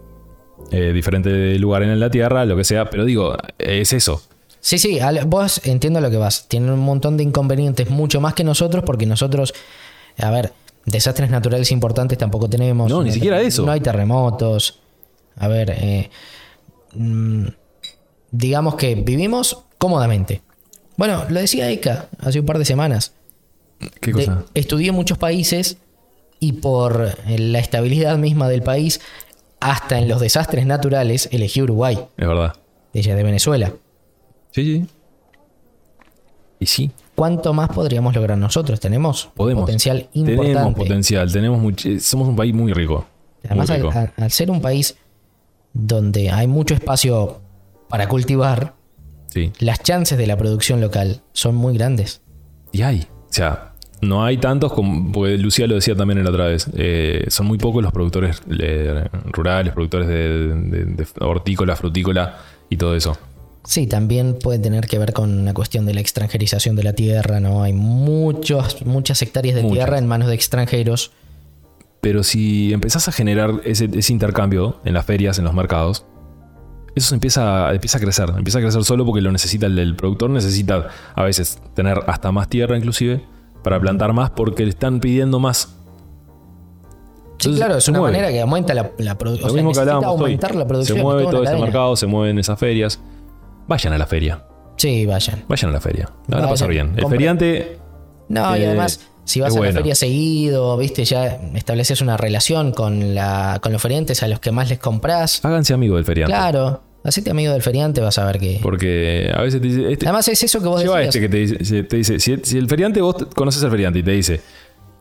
Eh, diferente lugar en la Tierra, lo que sea, pero digo, es eso. Sí, sí, vos entiendo lo que vas. Tienen un montón de inconvenientes, mucho más que nosotros, porque nosotros, a ver, desastres naturales importantes tampoco tenemos. No, ni siquiera eso. No hay terremotos. A ver, eh, mm, digamos que vivimos cómodamente. Bueno, lo decía Eka hace un par de semanas. ¿Qué De- cosa? estudié muchos países y por eh, la estabilidad misma del país, hasta en los desastres naturales, elegí Uruguay, Es verdad. ella de Venezuela. Sí, sí. Y sí, ¿Cuánto más podríamos lograr nosotros? Tenemos podemos. potencial importante. Tenemos potencial, tenemos much- somos un país muy rico. Además, muy al, rico. al- al ser un país donde hay mucho espacio para cultivar, Sí. las chances de la producción local son muy grandes. Y hay. O sea, no hay tantos como. Porque Lucía lo decía también la otra vez. eh, son muy pocos los productores eh, rurales, productores de, de- de hortícola, frutícola y todo eso. Sí, también puede tener que ver con la cuestión de la extranjerización de la tierra, ¿no? Hay muchos, muchas hectáreas de Muchas. tierra en manos de extranjeros. Pero si empezás a generar ese, ese intercambio en las ferias, en los mercados, eso se empieza, empieza a crecer. Empieza a crecer solo porque lo necesita el, el productor, necesita a veces tener hasta más tierra inclusive para plantar más porque le están pidiendo más. Sí, claro, es se una mueve. manera que aumenta la, la producción. Lo O sea, mismo que hoy. aumentar la producción. Se en mueve todo la ese mercado, se mueven esas ferias. Vayan a la feria. Sí, vayan. Vayan a la feria. La van a pasar bien. El feriante. No, y Eh, además, si vas a la feria seguido, viste, ya estableces una relación con, la, con los feriantes a los que más les compras. Háganse amigo del feriante. Claro, hacete amigo del feriante, vas a ver que. Porque a veces te dice. Este, Además, es eso que vos lleva decías. este que te dice. Te dice si, si el feriante, vos conoces al feriante y te dice.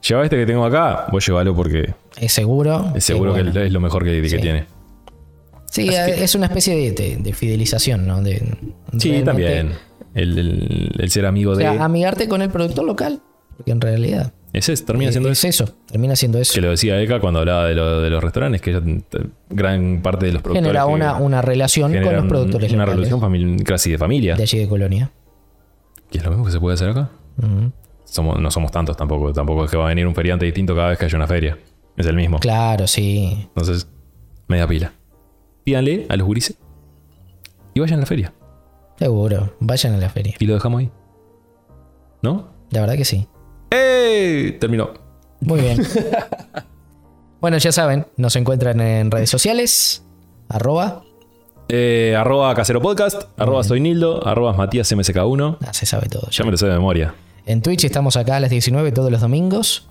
Lleva este que tengo acá, vos llévalo porque Es seguro. es seguro bueno. que es lo mejor que, que Sí. tiene. Sí, es una especie de, de- de fidelización, ¿no? De, Sí, también. El, el- el ser amigo O de. sea, amigarte con el productor local. Porque en realidad. es, termina siendo es eso. eso. Termina siendo eso. Que lo decía Eka cuando hablaba de, lo- de los restaurantes, que gran parte de los productores. Genera una, una relación con los productores Una locales relación casi de familia. de allí de Colonia. Que es lo mismo que se puede hacer acá. Ujú. Somos, no somos tantos tampoco. Tampoco es que va a venir un feriante distinto cada vez que haya una feria. Es el mismo. Claro, sí. Entonces, media pila. Pídanle a los gurises y vayan a la feria. Seguro. Vayan a la feria. Y lo dejamos ahí. ¿No? La verdad que sí. ¡Ey! Terminó. Muy bien. bueno, ya saben, nos encuentran en redes sociales. Arroba. Eh, arroba casero podcast, arroba soy Nildo, arroba Matías MSK1. Ah, se sabe todo. ya. Ya me lo sé de memoria. En Twitch estamos acá a las 19 todos los domingos.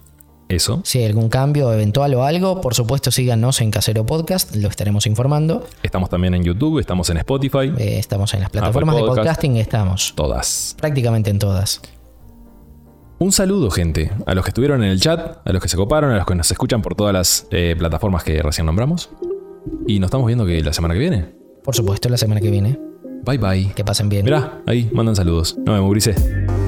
Eso. Si hay algún cambio eventual o algo, por supuesto síganos en Casero Podcast, lo estaremos informando. Estamos también en YouTube, estamos en Spotify. Eh, estamos en las plataformas de Podcast. podcasting, estamos Todas. prácticamente en todas. Un saludo, gente, a los que estuvieron en el chat, a los que se coparon, a los que nos escuchan por todas las eh, plataformas que recién nombramos. Y nos estamos viendo que la semana que viene. Por supuesto, la semana que viene. Bye bye. Que pasen bien. Mirá, ahí mandan saludos. Nos vemos, Grise.